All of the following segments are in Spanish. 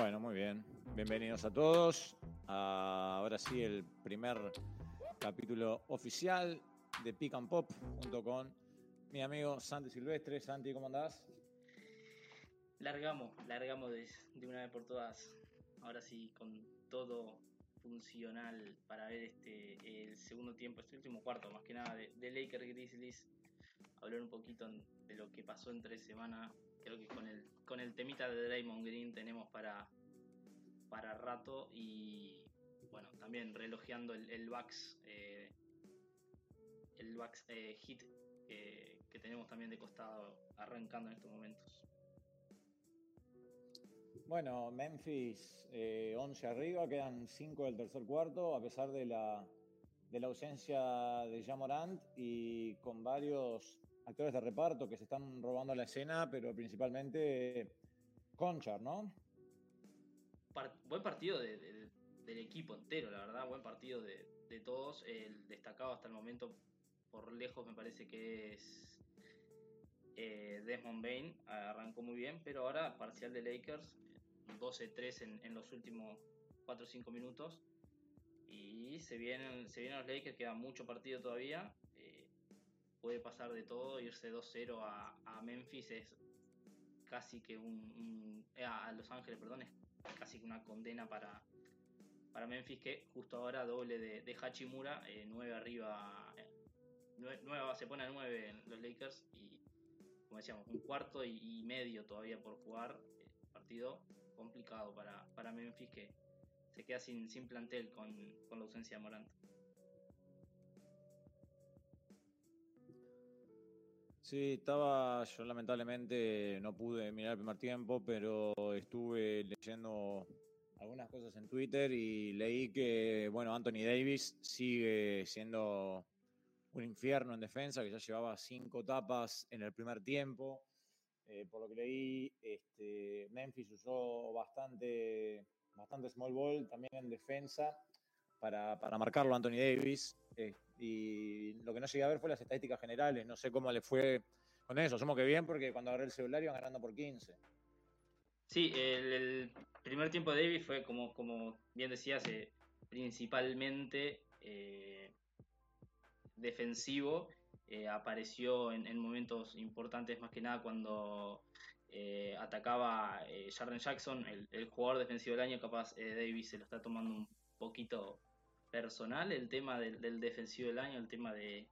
Bueno, muy bien. Bienvenidos a todos. ahora sí, el primer capítulo oficial de Pick and Pop junto con mi amigo Santi Silvestre. Santi, ¿cómo andás? Largamos, largamos de, una vez por todas. Ahora sí, con todo funcional para ver este el segundo tiempo, este último cuarto, más que nada de, de Lakers Grizzlies. Hablar un poquito de lo que pasó en tres semanas creo que con el, con el temita de Draymond Green tenemos para, para rato y bueno, también relojeando el, el eh, el Bucks eh, hit que tenemos también de costado arrancando en estos momentos. Bueno, Memphis 11 eh, arriba, quedan 5 del tercer cuarto, a pesar de la, de la ausencia de Jamorant y con varios actores de reparto que se están robando la escena, pero principalmente Conchar, ¿no? buen partido del equipo entero, la verdad, buen partido de, todos. El destacado hasta el momento, por lejos, me parece que es eh, Desmond Bain. Arrancó muy bien, pero ahora parcial de Lakers, 12-3 en, los últimos 4 o 5 minutos. Y se vienen, se vienen los Lakers, queda mucho partido todavía. Puede pasar de todo, irse 2-0 a, Memphis es casi que un, eh, a Los Ángeles, perdón, es casi que una condena para, para Memphis que justo ahora doble de, Hachimura, 9 eh, arriba, 9, eh, se pone a 9 en los Lakers y como decíamos, un cuarto y, medio todavía por jugar, partido complicado para, para Memphis que se queda sin, sin plantel con, con la ausencia de Morant. Sí, estaba, yo lamentablemente no pude mirar el primer tiempo, pero estuve leyendo algunas cosas en Twitter y leí que, bueno, Anthony Davis sigue siendo un infierno en defensa, que ya llevaba cinco tapas en el primer tiempo. Eh, por lo que leí, este, Memphis usó bastante, bastante small ball también en defensa para, para marcarlo a Anthony Davis. Eh, y lo que no llegué a ver fue las estadísticas generales. No sé cómo le fue con eso. Somos que bien porque cuando agarré el celular iban ganando por 15. Sí, el, primer tiempo de Davis fue, como, como bien decías, eh, principalmente eh, defensivo. apareció en, momentos importantes, más que nada cuando atacaba Jaren Jackson, el, el, jugador defensivo del año. Capaz Davis se lo está tomando un poquito personal el tema del, defensivo del año, el tema de,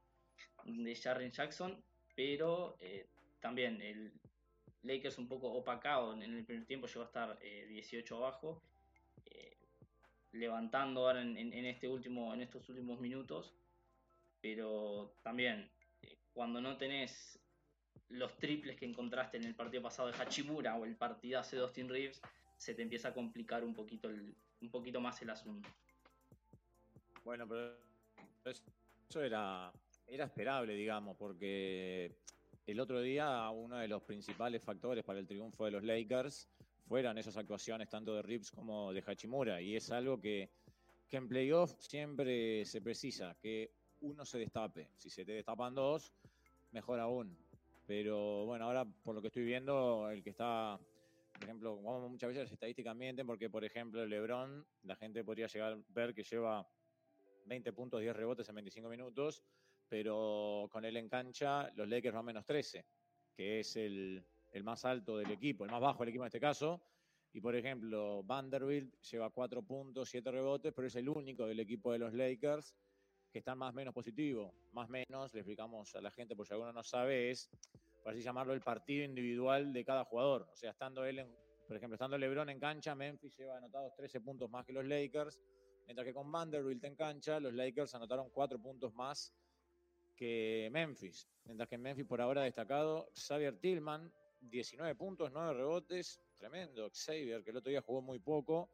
de Jackson, pero eh, también el Lakers un poco opacado en el primer tiempo, llegó a estar 18 eh, abajo, eh, levantando ahora en, este último, en estos últimos minutos, pero también cuando no tenés los triples que encontraste en el partido pasado de Hachimura o el partidazo de Austin Reeves, se te empieza a complicar un poquito, el, un poquito más el asunto. Bueno, pero eso era, era esperable, digamos, porque el otro día uno de los principales factores para el triunfo de los Lakers fueron esas actuaciones tanto de Rips como de Hachimura. Y es algo que, que en playoff siempre se precisa, que uno se destape. Si se te destapan dos, mejor aún. Pero bueno, ahora por lo que estoy viendo, el que está, por ejemplo, muchas veces las estadísticas mienten, porque por ejemplo LeBron, la gente podría llegar a ver que lleva 20 puntos, 10 rebotes en 25 minutos, pero con él en cancha los Lakers van menos 13, que es el, más alto del equipo, el más bajo del equipo en este caso. Y por ejemplo, Vanderbilt lleva 4 puntos, 7 rebotes, pero es el único del equipo de los Lakers que está más menos positivo. Más menos, le explicamos a la gente, por si alguno no sabe, es, por así llamarlo, el partido individual de cada jugador. O sea, estando él, por ejemplo, estando LeBron en cancha, Memphis lleva anotados 13 puntos más que los Lakers Mientras que con Vanderbilt en cancha, los Lakers anotaron cuatro puntos más que Memphis. Mientras que en Memphis por ahora destacado Xavier Tillman, 19 puntos, 9 rebotes. Tremendo. Xavier, que el otro día jugó muy poco.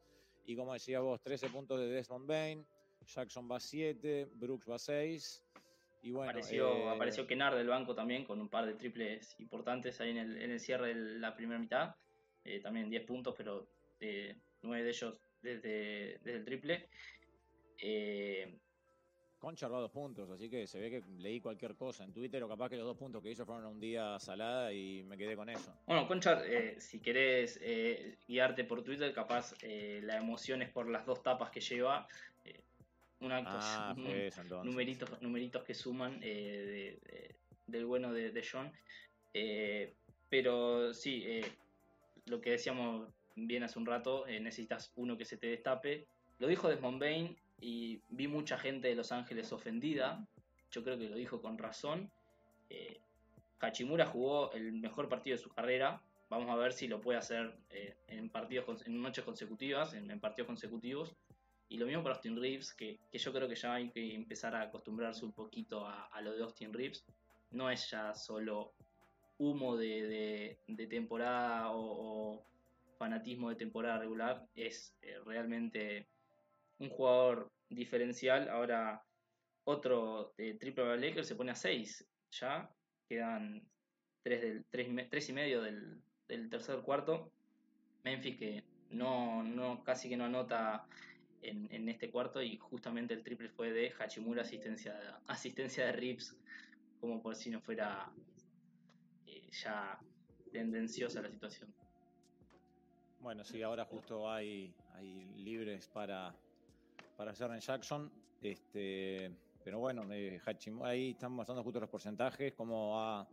Y como decía vos, 13 puntos de Desmond Bain. Jackson va 7, Brooks va 6. Y bueno, apareció, eh, apareció Kennard del banco también con un par de triples importantes ahí en el, cierre de la primera mitad. Eh, también 10 puntos, pero eh, 9 de ellos desde, el triple. Eh, Conchar va dos puntos, así que se ve que leí cualquier cosa en Twitter o capaz que los dos puntos que hizo fueron un día salada y me quedé con eso. Bueno, Conchar, eh, si querés eh, guiarte por Twitter, capaz eh, la emoción es por las dos tapas que lleva. una, ah, numeritos, numeritos que suman del bueno de, de John. pero sí, lo que decíamos bien hace un rato, necesitas uno que se te destape. Lo dijo Desmond Bain y vi mucha gente de Los Ángeles ofendida. Yo creo que lo dijo con razón. Eh, Hachimura jugó el mejor partido de su carrera. Vamos a ver si lo puede hacer eh, en partidos en noches consecutivas, en, partidos consecutivos. Y lo mismo para Austin Reeves, que, yo creo que ya hay que empezar a acostumbrarse un poquito a, lo de Austin Reeves. No es ya solo humo de, temporada o, fanatismo de temporada regular, es eh, realmente un jugador diferencial. Ahora otro de Triple Lakers se pone a 6. Ya quedan 3, del, 3, y medio del, del, tercer cuarto. Memphis que no, no casi que no anota en, en, este cuarto y justamente el triple fue de Hachimura asistencia, asistencia de Rips, como por si no fuera eh, ya tendenciosa la situación. Bueno, sí, ahora justo hay, hay libres para, para Jackson. Este, pero bueno, eh, ahí están mostrando justo los porcentajes, cómo ha,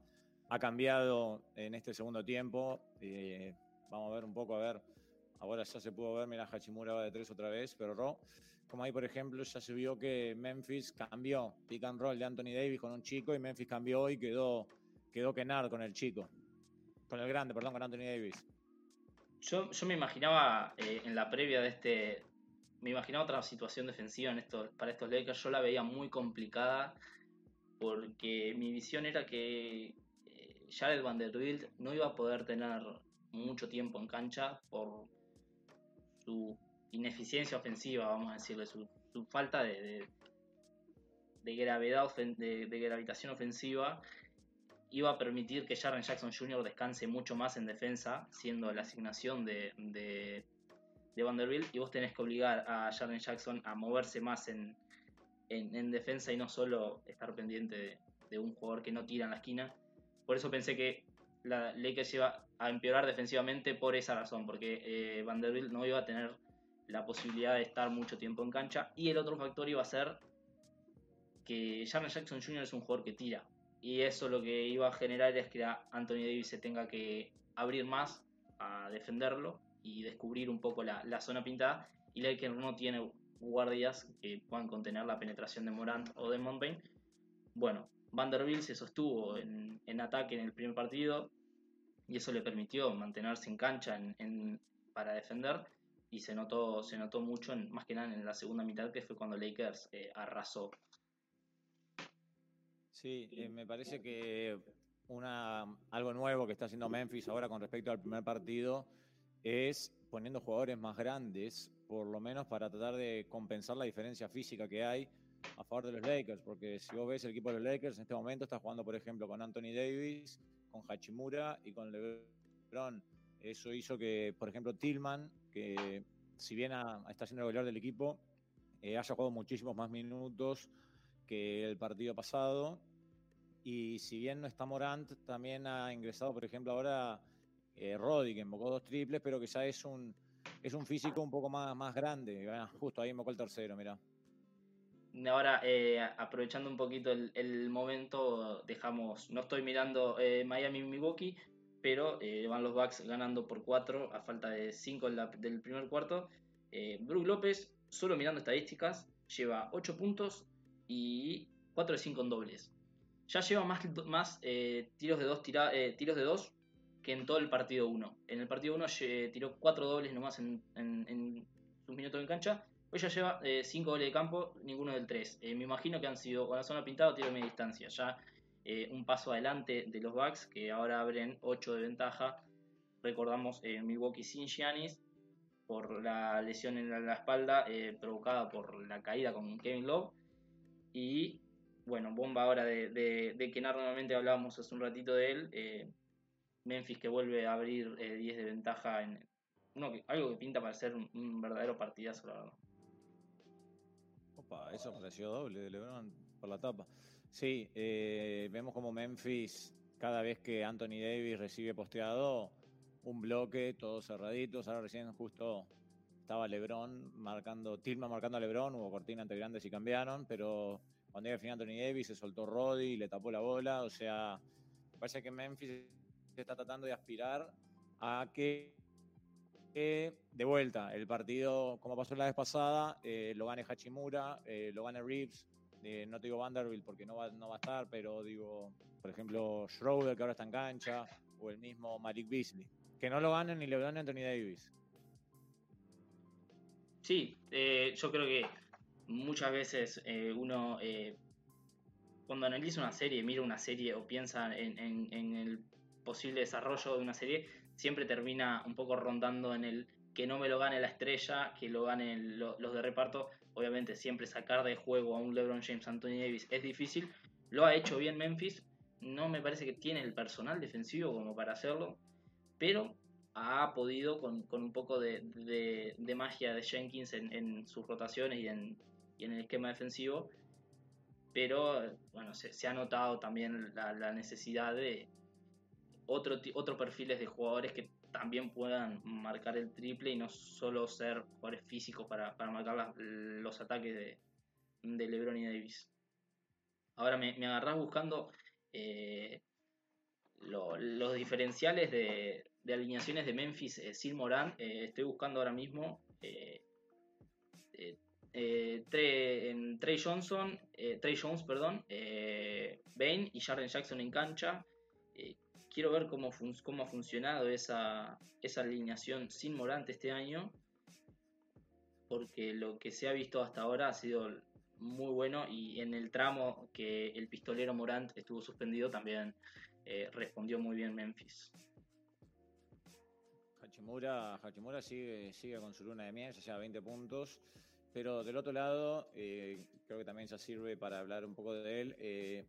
cambiado en este segundo tiempo. Eh, vamos a ver un poco, a ver. Ahora ya se pudo ver, mira, Hachimura va de tres otra vez, pero Ro, como ahí por ejemplo, ya se vio que Memphis cambió pick and roll de Anthony Davis con un chico y Memphis cambió y quedó, quedó Kennard con el chico. Con el grande, perdón, con Anthony Davis. Yo, yo me imaginaba eh, en la previa de este, me imaginaba otra situación defensiva en para estos Lakers. Yo la veía muy complicada porque mi visión era que eh, Jared Vanderbilt no iba a poder tener mucho tiempo en cancha por su ineficiencia ofensiva, vamos a decirle, su, falta de, de, gravedad, de, gravitación ofensiva, iba a permitir que Jaren Jackson Jr. descanse mucho más en defensa, siendo la asignación de, de Vanderbilt y vos tenés que obligar a Jaren Jackson a moverse más en, en, defensa y no solo estar pendiente de, un jugador que no tira en la esquina. Por eso pensé que la Lakers iba a empeorar defensivamente por esa razón, porque eh, Vanderbilt no iba a tener la posibilidad de estar mucho tiempo en cancha. Y el otro factor iba a ser que Jaren Jackson Jr. es un jugador que tira. Y eso lo que iba a generar es que Anthony Davis se tenga que abrir más a defenderlo y descubrir un poco la, zona pintada. Y Lakers no tiene guardias que puedan contener la penetración de Morant o de Montbain. Bueno, Vanderbilt se sostuvo en, ataque en el primer partido y eso le permitió mantenerse en cancha en, para defender y se notó, se notó mucho, en, más que nada en la segunda mitad, que fue cuando Lakers eh, arrasó. Sí, eh, me parece que una, algo nuevo que está haciendo Memphis ahora con respecto al primer partido es poniendo jugadores más grandes, por lo menos para tratar de compensar la diferencia física que hay a favor de los Lakers, porque si vos ves el equipo de los Lakers en este momento está jugando, por ejemplo, con Anthony Davis, con Hachimura y con LeBron. Eso hizo que, por ejemplo, Tillman, que si bien está siendo regular del equipo, eh, haya jugado muchísimos más minutos que el partido pasado. Y si bien no está Morant, también ha ingresado, por ejemplo, ahora eh, Roddy, que invocó dos triples, pero que ya es un, es un físico un poco más, más grande. justo ahí invocó el tercero, mira. Ahora, eh, aprovechando un poquito el, momento, dejamos, no estoy mirando eh, Miami-Milwaukee, pero eh, van los Bucks ganando por 4 a falta de 5 del primer cuarto. Brook López, solo mirando estadísticas, lleva 8 puntos y 4 de 5 en dobles. Ya lleva más, más tiros de 2 tiros de dos que en todo el partido 1. En el partido 1 tiró 4 dobles nomás en, en, sus minutos en cancha. Hoy ya lleva 5 eh, goles de campo, ninguno del 3. Eh, me imagino que han sido con la zona pintada tiro de media distancia. Ya eh, un paso adelante de los Bucks que ahora abren 8 de ventaja. Recordamos Milwaukee sin Giannis por la lesión en la, espalda provocada por la caída con Kevin Love. Y bueno, bomba ahora de, de, de normalmente hablábamos hace un ratito de él Memphis que vuelve a abrir 10 eh, de ventaja en uno algo que pinta para ser un, verdadero partidazo, la verdad. eso pareció doble de LeBron por la tapa. Sí, eh, vemos como Memphis, cada vez que Anthony Davis recibe posteado, un bloque, todos cerraditos. Ahora recién justo estaba LeBron marcando, Tilma marcando a LeBron, hubo cortina entre grandes y cambiaron, pero cuando llega el final Anthony Davis se soltó Roddy, le tapó la bola. O sea, parece que Memphis está tratando de aspirar a que de vuelta, el partido, como pasó la vez pasada, eh, lo gane Hachimura, eh, lo gane Reeves, eh, no te digo Vanderbilt porque no va, no va a estar, pero digo, por ejemplo, Schroeder que ahora está en cancha, o el mismo Malik Beasley. Que no lo ganen ni le ganen Anthony Davis. Sí, yo creo que muchas veces uno, cuando analiza una serie, mira una serie o piensa en, el posible desarrollo de una serie, siempre termina un poco rondando en el que no me lo gane la estrella, que lo ganen los de reparto. Obviamente siempre sacar de juego a un LeBron James, Anthony Davis es difícil. Lo ha hecho bien Memphis. No me parece que tiene el personal defensivo como para hacerlo. Pero ha podido con, un poco de, magia de Jenkins en, sus rotaciones y en, el esquema defensivo. Pero bueno, se, ha notado también la necesidad de, otro, otro perfiles de jugadores que también puedan marcar el triple y no solo ser jugadores físicos para, marcar los ataques de, de, LeBron y Davis. Ahora me, me agarrás buscando eh, los diferenciales de, alineaciones de Memphis eh, sin Morán. Eh, estoy buscando ahora mismo Trey, Johnson, Trey Jones, perdón, Bane y Jaren Jackson en cancha quiero ver cómo, cómo ha funcionado esa, esa alineación sin Morante este año, porque lo que se ha visto hasta ahora ha sido muy bueno y en el tramo que el pistolero Morant estuvo suspendido también eh, respondió muy bien Memphis. Hachimura, Hachimura sigue, sigue con su luna de miel, ya lleva 20 puntos, pero del otro lado, eh, creo que también ya sirve para hablar un poco de él, eh,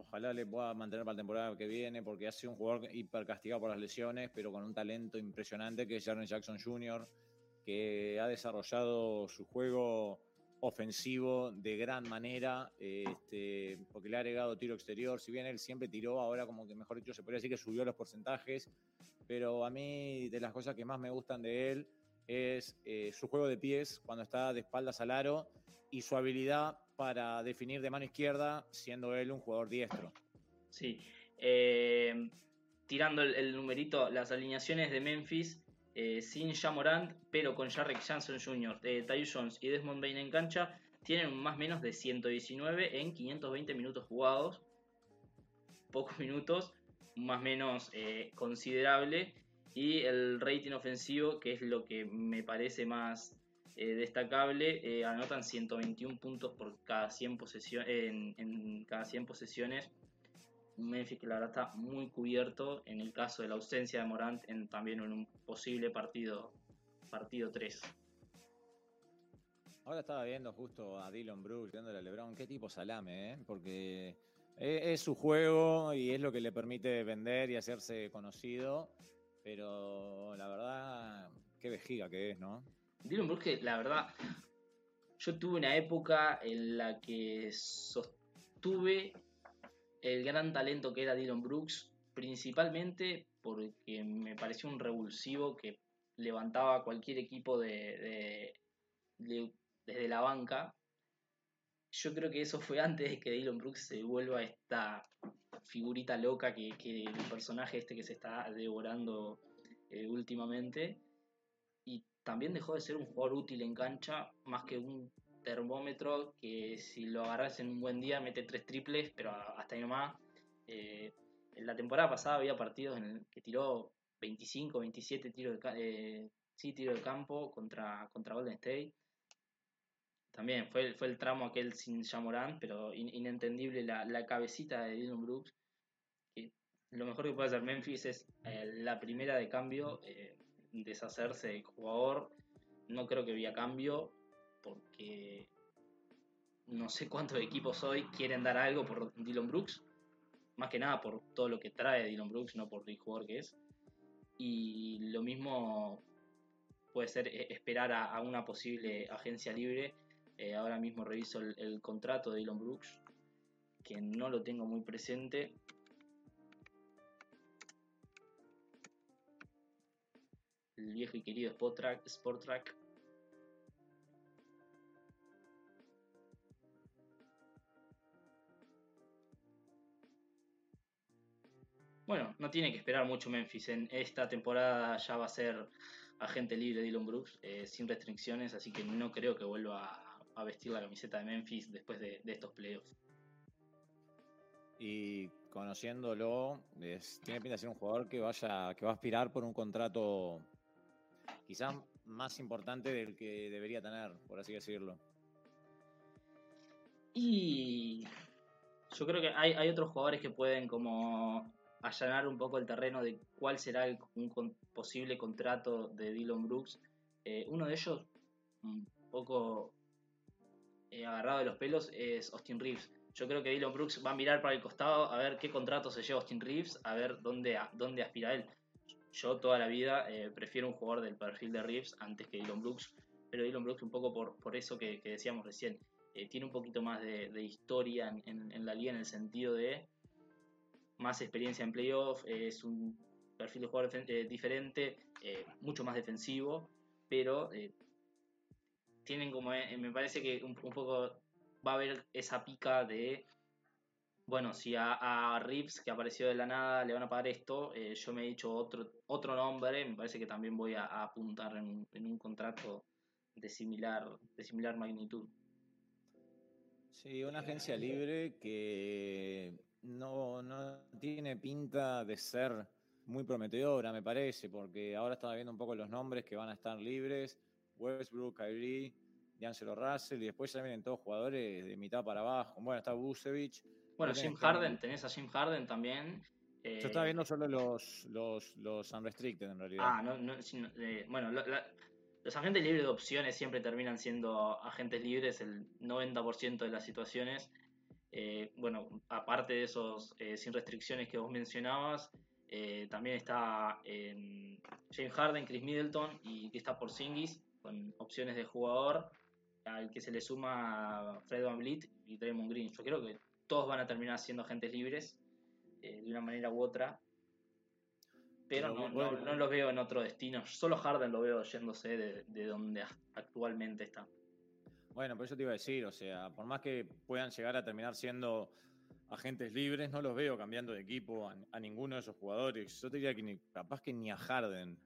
Ojalá le pueda mantener para la temporada que viene, porque ha sido un jugador hiper castigado por las lesiones, pero con un talento impresionante que es Jaren Jackson Jr., que ha desarrollado su juego ofensivo de gran manera, este, porque le ha agregado tiro exterior. Si bien él siempre tiró, ahora como que mejor dicho se podría decir que subió los porcentajes, pero a mí de las cosas que más me gustan de él es eh, su juego de pies cuando está de espaldas al aro y su habilidad para definir de mano izquierda, siendo él un jugador diestro. Sí. Eh, tirando el, numerito, las alineaciones de Memphis, eh, sin Jamorant, pero con Jarrett Johnson Jr., eh, Jones y Desmond Bain en cancha, tienen más o menos de 119 en 520 minutos jugados. Pocos minutos, más o menos eh, considerable. Y el rating ofensivo, que es lo que me parece más eh, destacable, eh, anotan 121 puntos por cada 100 posesiones, en, cada 100 posesiones. Memphis que la verdad está muy cubierto en el caso de la ausencia de Morant en, también en un posible partido, partido 3. Ahora estaba viendo justo a Dylan Brooks, viendo a LeBron, qué tipo salame, ¿eh? porque es, su juego y es lo que le permite vender y hacerse conocido, pero la verdad, qué vejiga que es, ¿no? Dylan Brooks, la verdad, yo tuve una época en la que sostuve el gran talento que era Dylan Brooks, principalmente porque me pareció un revulsivo que levantaba cualquier equipo de, desde la banca. Yo creo que eso fue antes de que Dylan Brooks se vuelva esta figurita loca que, el personaje este que se está devorando eh, últimamente también dejó de ser un jugador útil en cancha, más que un termómetro que si lo agarras en un buen día mete tres triples, pero hasta ahí nomás. Eh, en la temporada pasada había partidos en el que tiró 25, 27 tiros de, eh, de campo contra, contra Golden State. También fue, fue el tramo aquel sin Jamorán, pero inentendible la, la, cabecita de Dylan Brooks. Lo mejor que puede hacer Memphis es eh, la primera de cambio deshacerse del jugador. No creo que vía cambio, porque no sé cuántos equipos hoy quieren dar algo por Dylan Brooks. Más que nada por todo lo que trae Dylan Brooks, no por el jugador que es. Y lo mismo puede ser eh, esperar a, una posible agencia libre. Eh, ahora mismo reviso el, contrato de Elon Brooks, que no lo tengo muy presente. El viejo y querido Sport Track. Bueno, no tiene que esperar mucho Memphis. En esta temporada ya va a ser agente libre Dylan Brooks, eh, sin restricciones, así que no creo que vuelva a, vestir la camiseta de Memphis después de, estos playoffs. Y conociéndolo, tiene pinta de ser un jugador que vaya, que va a aspirar por un contrato quizás más importante del que debería tener, por así decirlo. Y yo creo que hay, hay otros jugadores que pueden como allanar un poco el terreno de cuál será el, un posible contrato de Dylan Brooks. Eh, uno de ellos, un poco eh, agarrado de los pelos, es Austin Reeves. Yo creo que Dylan Brooks va a mirar para el costado a ver qué contrato se lleva Austin Reeves, a ver dónde, dónde aspira él. Yo toda la vida eh, prefiero un jugador del perfil de Reeves antes que Dylan Brooks, pero Dylan Brooks un poco por, por eso que, decíamos recién. tiene un poquito más de, historia en, la liga en el sentido de más experiencia en playoff, es un perfil de jugador eh, diferente, eh, mucho más defensivo, pero eh, tienen como, me parece que un, poco va a haber esa pica de, bueno, si a, a Rips, que apareció de la nada, le van a pagar esto, yo me he dicho otro, otro nombre, me parece que también voy a, apuntar en, en, un contrato de similar, de similar magnitud. Sí, una agencia libre que no, no tiene pinta de ser muy prometedora, me parece, porque ahora estaba viendo un poco los nombres que van a estar libres. Westbrook, Kyrie, D'Angelo Russell, y después ya vienen todos jugadores de mitad para abajo. Bueno, está Busevich. Bueno, Jim Harden, tenés a Jim Harden también. Yo estaba viendo solo los, los, los unrestricted en realidad. Ah, no, no, eh, bueno, los agentes libres de opciones siempre terminan siendo agentes libres el 90% de las situaciones. Eh, bueno, aparte de esos eh, sin restricciones que vos mencionabas, eh, también está James Harden, Chris Middleton y está por Singis con opciones de jugador al que se le suma Fred Van Vliet y Draymond Green. Yo creo que todos van a terminar siendo agentes libres de una manera u otra. Pero, no, no, lo veo en otro destino. Solo Harden lo veo yéndose de, de donde actualmente está. Bueno, por eso te iba a decir, o sea, por más que puedan llegar a terminar siendo agentes libres, no los veo cambiando de equipo a, ninguno de esos jugadores. Yo te diría que ni, capaz que ni a Harden.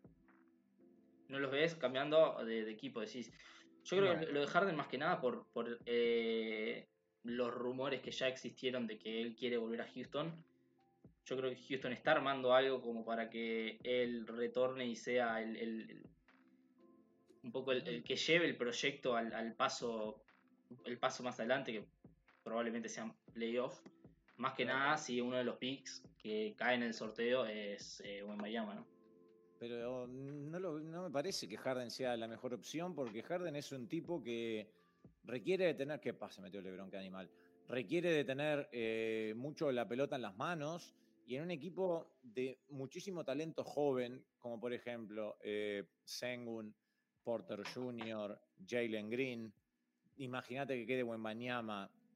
No los ves cambiando de, equipo, decís. Yo creo que lo de Harden más que nada por, por eh, los rumores que ya existieron de que él quiere volver a Houston. Yo creo que Houston está armando algo como para que él retorne y sea el un poco el, que lleve el proyecto al, paso el paso más adelante, que probablemente sean playoff. Más que nada si uno de los picks que cae en el sorteo es eh, Miami, ¿no? Pero no, no me parece que Harden sea la mejor opción, porque Harden es un tipo que requiere de tener. ¿Qué pasa? Metió Lebron, qué animal. Requiere de tener eh, mucho la pelota en las manos y en un equipo de muchísimo talento joven, como por ejemplo eh, Sengun, Porter Jr., Jalen Green. Imagínate que quede buen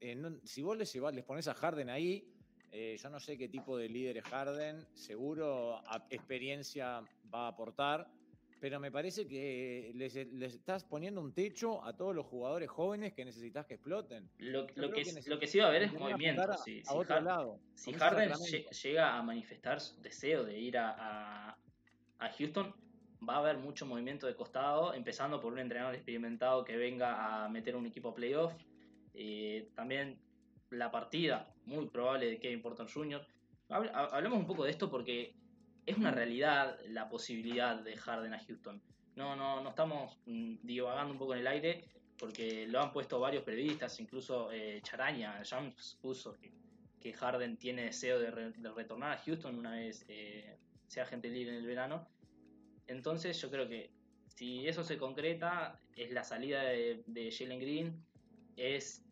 Eh, si vos les, les pones a Harden ahí, eh, yo no sé qué tipo de líder es Harden, seguro experiencia va a aportar, pero me parece que les, estás poniendo un techo a todos los jugadores jóvenes que necesitas que exploten. Lo, que, lo que sí va a haber es movimiento. si, Harden, llega a manifestar su deseo de ir a, a Houston, va a haber mucho movimiento de costado, empezando por un entrenador experimentado que venga a meter un equipo a playoff. Eh, también la partida muy probable de Kevin Porter Jr. Hablemos un poco de esto porque es una realidad la posibilidad de Harden a Houston. No, no, no estamos mm, divagando un poco en el aire porque lo han puesto varios periodistas, incluso eh, Charaña, James puso que, Harden tiene deseo de, retornar a Houston una vez eh, sea gente libre en el verano. Entonces yo creo que si eso se concreta, es la salida de, Jalen Green, es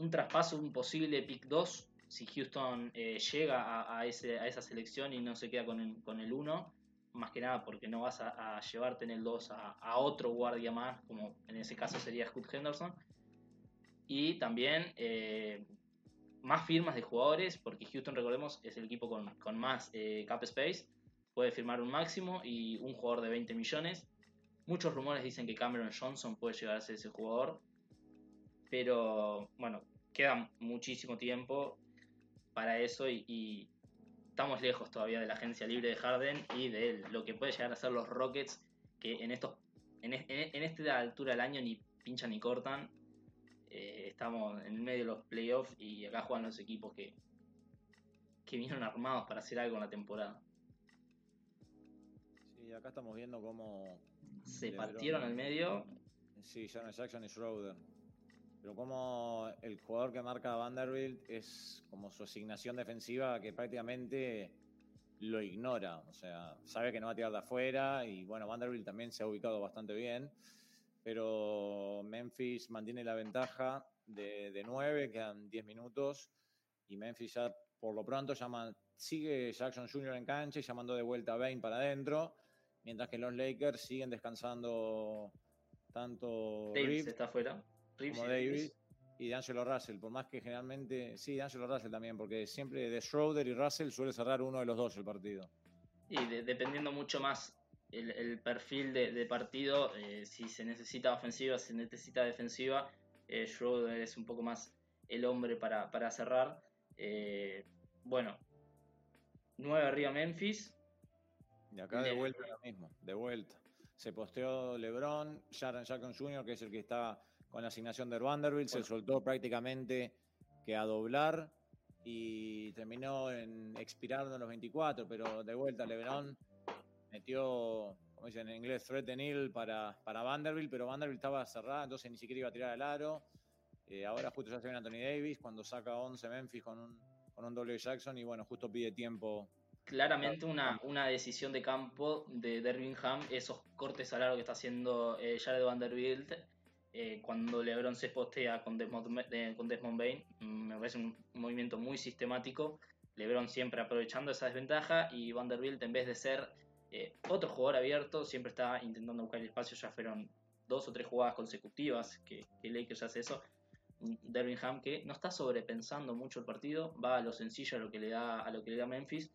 un traspaso, un posible pick 2, si Houston eh, llega a, esa selección y no se queda con el, con el 1. más que nada porque no vas a, llevarte en el 2 a, otro guardia más, como en ese caso sería Scott Henderson. Y también eh, más firmas de jugadores, porque Houston, recordemos, es el equipo con, más eh, cap space. Puede firmar un máximo y un jugador de 20 millones. Muchos rumores dicen que Cameron Johnson puede llegar a ser ese jugador. Pero bueno, queda muchísimo tiempo para eso y, estamos lejos todavía de la agencia libre de Harden y de lo que puede llegar a ser los Rockets, que en, estos, en, en esta altura del año ni pinchan ni cortan. Eh, estamos en medio de los playoffs y acá juegan los equipos que, que vinieron armados para hacer algo en la temporada. Sí, acá estamos viendo cómo... Se partieron al medio. Sí, Janet Jackson y Schroeder. Pero como el jugador que marca Vanderbilt es como su asignación defensiva que prácticamente lo ignora. O sea, sabe que no va a tirar de afuera y bueno, Vanderbilt también se ha ubicado bastante bien. Pero Memphis mantiene la ventaja de, de 9, quedan 10 minutos y Memphis ya por lo pronto llama, sigue Jackson Jr. en cancha y llamando de vuelta a Bain para adentro, mientras que los Lakers siguen descansando tanto Davis está afuera como David y de Angelo Russell, por más que generalmente, sí, de Angelo Russell también, porque siempre de Schroeder y Russell suele cerrar uno de los dos el partido. Y dependiendo mucho más el, perfil de, partido, eh, si se necesita ofensiva, si se necesita defensiva, eh, Schroeder es un poco más el hombre para, cerrar. Eh, bueno, 9 arriba Memphis. Y acá de, vuelta lo mismo, de vuelta. Se posteó LeBron, Sharon Jackson Jr., que es el que está con la asignación de Vanderbilt, se soltó prácticamente que a doblar y terminó en expirando en los 24, pero de vuelta LeBron metió, como dicen en inglés, threat and para, para Vanderbilt, pero Vanderbilt estaba cerrada, entonces ni siquiera iba a tirar al aro. Eh, ahora justo ya se viene Anthony Davis cuando saca 11 Memphis con un, con un doble Jackson y bueno, justo pide tiempo. Claramente una, una decisión de campo de Dervingham, esos cortes al aro que está haciendo eh, Jared Vanderbilt eh, cuando LeBron se postea con Desmond, eh, con Desmond Bain, mm, me parece un, movimiento muy sistemático. LeBron siempre aprovechando esa desventaja y Vanderbilt, en vez de ser eh, otro jugador abierto, siempre está intentando buscar el espacio. Ya fueron dos o tres jugadas consecutivas que, que Lakers hace eso. Dervingham que no está sobrepensando mucho el partido, va a lo sencillo, a lo que le da, a lo que le da Memphis.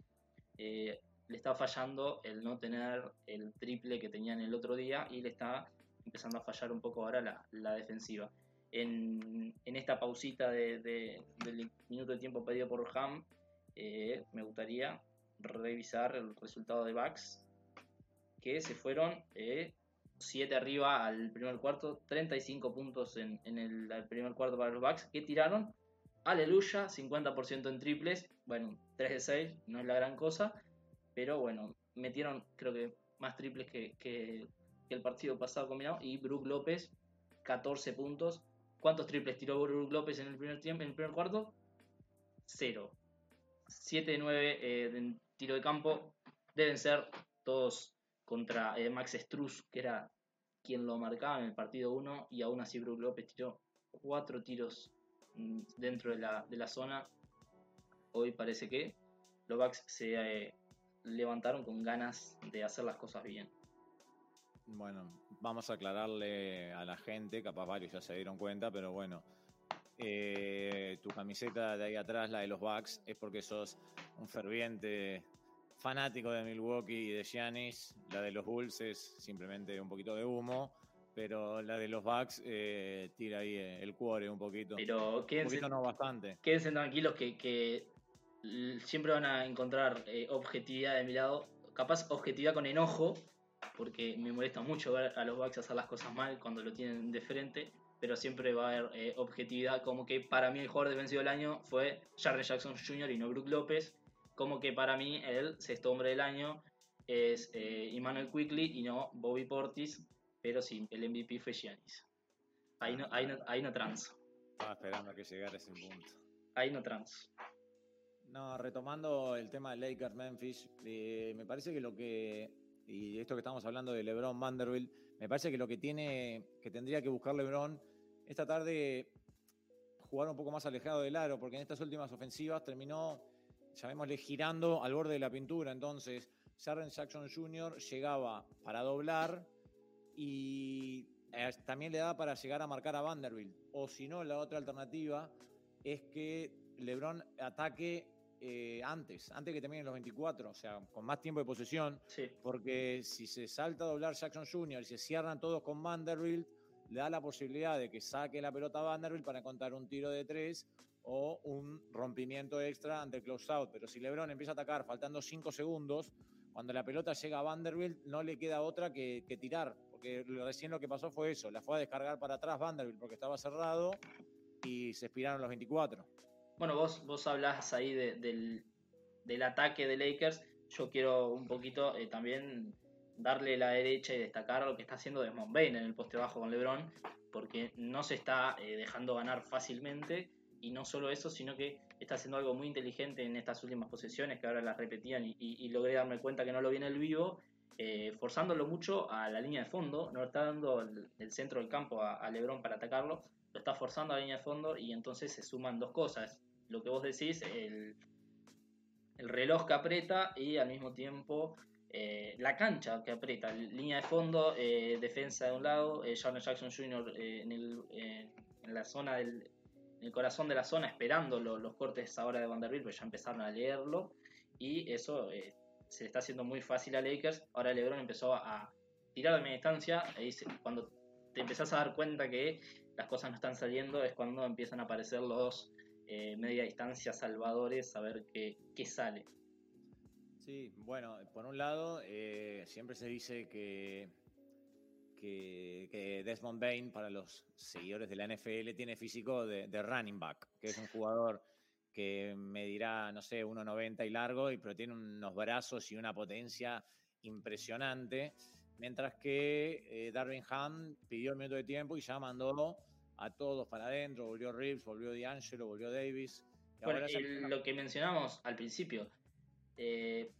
le está fallando el no tener el triple que tenían el otro día y le está empezando a fallar un poco ahora la, defensiva. En, esta pausita de, del minuto de tiempo pedido por Ham, eh, me gustaría revisar el resultado de Bucks, que se fueron 7 eh, arriba al primer cuarto, 35 puntos en, el, primer cuarto para los Bucks, que tiraron, aleluya, 50% en triples, bueno, 3 de 6, no es la gran cosa, pero bueno, metieron creo que más triples que el partido pasado combinado. Y Brook López, 14 puntos. ¿Cuántos triples tiró Brook López en el primer tiempo, en el primer cuarto? Cero. 7 de 9 eh, en tiro de campo. Deben ser todos contra eh, Max Struz, que era quien lo marcaba en el partido 1. Y aún así Brook López tiró 4 tiros mm, dentro de la, de la, zona. Hoy parece que los Bucks se eh, levantaron con ganas de hacer las cosas bien. Bueno, vamos a aclararle a la gente, capaz varios ya se dieron cuenta, pero bueno, eh, tu camiseta de ahí atrás, la de los Bucks, es porque sos un ferviente fanático de Milwaukee y de Giannis. La de los Bulls es simplemente un poquito de humo, pero la de los Bucks eh, tira ahí eh, el cuore un poquito. Pero quédense, un poquito no bastante. Quédense tranquilos que, que siempre van a encontrar objetividad de mi lado. Capaz objetividad con enojo, porque me molesta mucho ver a los Bucks hacer las cosas mal cuando lo tienen de frente, pero siempre va a haber eh, objetividad, como que para mí el jugador defensivo del año fue Jarrett Jackson Jr. y no Brook López, como que para mí el sexto hombre del año es eh, Emmanuel Quickly y no Bobby Portis, pero sí, el MVP fue Giannis. Ahí no, ahí no, ahí no transo. Estaba esperando a que llegara ese punto. Ahí no transo. No, retomando el tema de Lakers Memphis, eh, me parece que lo que y esto que estamos hablando de LeBron Vanderbilt, me parece que lo que tiene, que tendría que buscar LeBron esta tarde jugar un poco más alejado del aro, porque en estas últimas ofensivas terminó, llamémosle, girando al borde de la pintura. Entonces, Jaren Jackson Jr. llegaba para doblar y eh, también le daba para llegar a marcar a Vanderbilt. O si no, la otra alternativa es que LeBron ataque eh, antes, antes que terminen los 24, o sea, con más tiempo de posesión, porque si se salta a doblar Jackson Jr. y se cierran todos con Vanderbilt, le da la posibilidad de que saque la pelota a Vanderbilt para contar un tiro de tres o un rompimiento extra ante el close out. Pero si LeBron empieza a atacar faltando 5 segundos, cuando la pelota llega a Vanderbilt no le queda otra que, tirar, porque recién lo que pasó fue eso, la fue a descargar para atrás Vanderbilt porque estaba cerrado y se expiraron los 24. Bueno, vos, vos hablas ahí del, ataque de Lakers. Yo quiero un poquito eh, también darle la derecha y destacar lo que está haciendo Desmond Bain en el poste bajo con LeBron, porque no se está eh, dejando ganar fácilmente. Y no solo eso, sino que está haciendo algo muy inteligente en estas últimas posesiones, que ahora las repetían y, logré darme cuenta que no lo vi en el vivo, eh, forzándolo mucho a la línea de fondo, no está dando el, centro del campo a, Lebron para atacarlo, lo está forzando a la línea de fondo y entonces se suman dos cosas lo que vos decís, el, reloj que aprieta y al mismo tiempo eh, la cancha que aprieta, línea de fondo, eh, defensa de un lado, eh, Jackson Jr. Eh, en, la zona del en el corazón de la zona esperando los cortes ahora de Vanderbilt, pues ya empezaron a leerlo y eso se le está haciendo muy fácil a Lakers. Ahora LeBron empezó a tirar de media distancia y cuando te empezás a dar cuenta que las cosas no están saliendo es cuando empiezan a aparecer los eh, media distancia salvadores a ver qué, qué, sale. Sí, bueno, por un lado, eh, siempre se dice que, que, Desmond Bain, para los seguidores de la NFL, tiene físico de, running back, que es un jugador que medirá, no sé, 1,90 y largo, y, pero tiene unos brazos y una potencia impresionante. Mientras que eh, Darwin Ham pidió el minuto de tiempo y ya mandó a todos para adentro, volvió Reeves, volvió D'Angelo, volvió Davis. bueno, lo que mencionamos al principio, eh,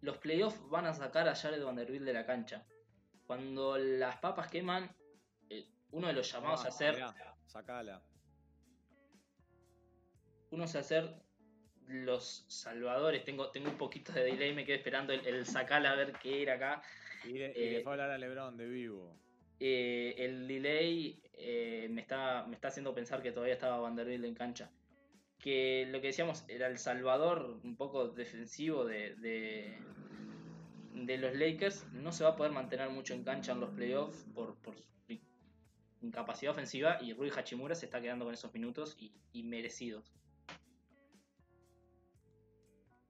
los playoffs van a sacar a Jared Vanderbilt de la cancha. Cuando las papas queman, eh, uno de los llamados a hacer... sacala. Uno es hacer los salvadores. Tengo, tengo un poquito de delay, me quedé esperando el, sacala a ver qué era acá. Y, le, y eh, fue a hablar a Lebron de vivo. Eh, el delay eh, me, está, me está haciendo pensar que todavía estaba Vanderbilt en cancha. Que lo que decíamos era el salvador un poco defensivo de, de, los Lakers. No se va a poder mantener mucho en cancha en los playoffs por, por su incapacidad ofensiva y Rui Hachimura se está quedando con esos minutos y, merecidos.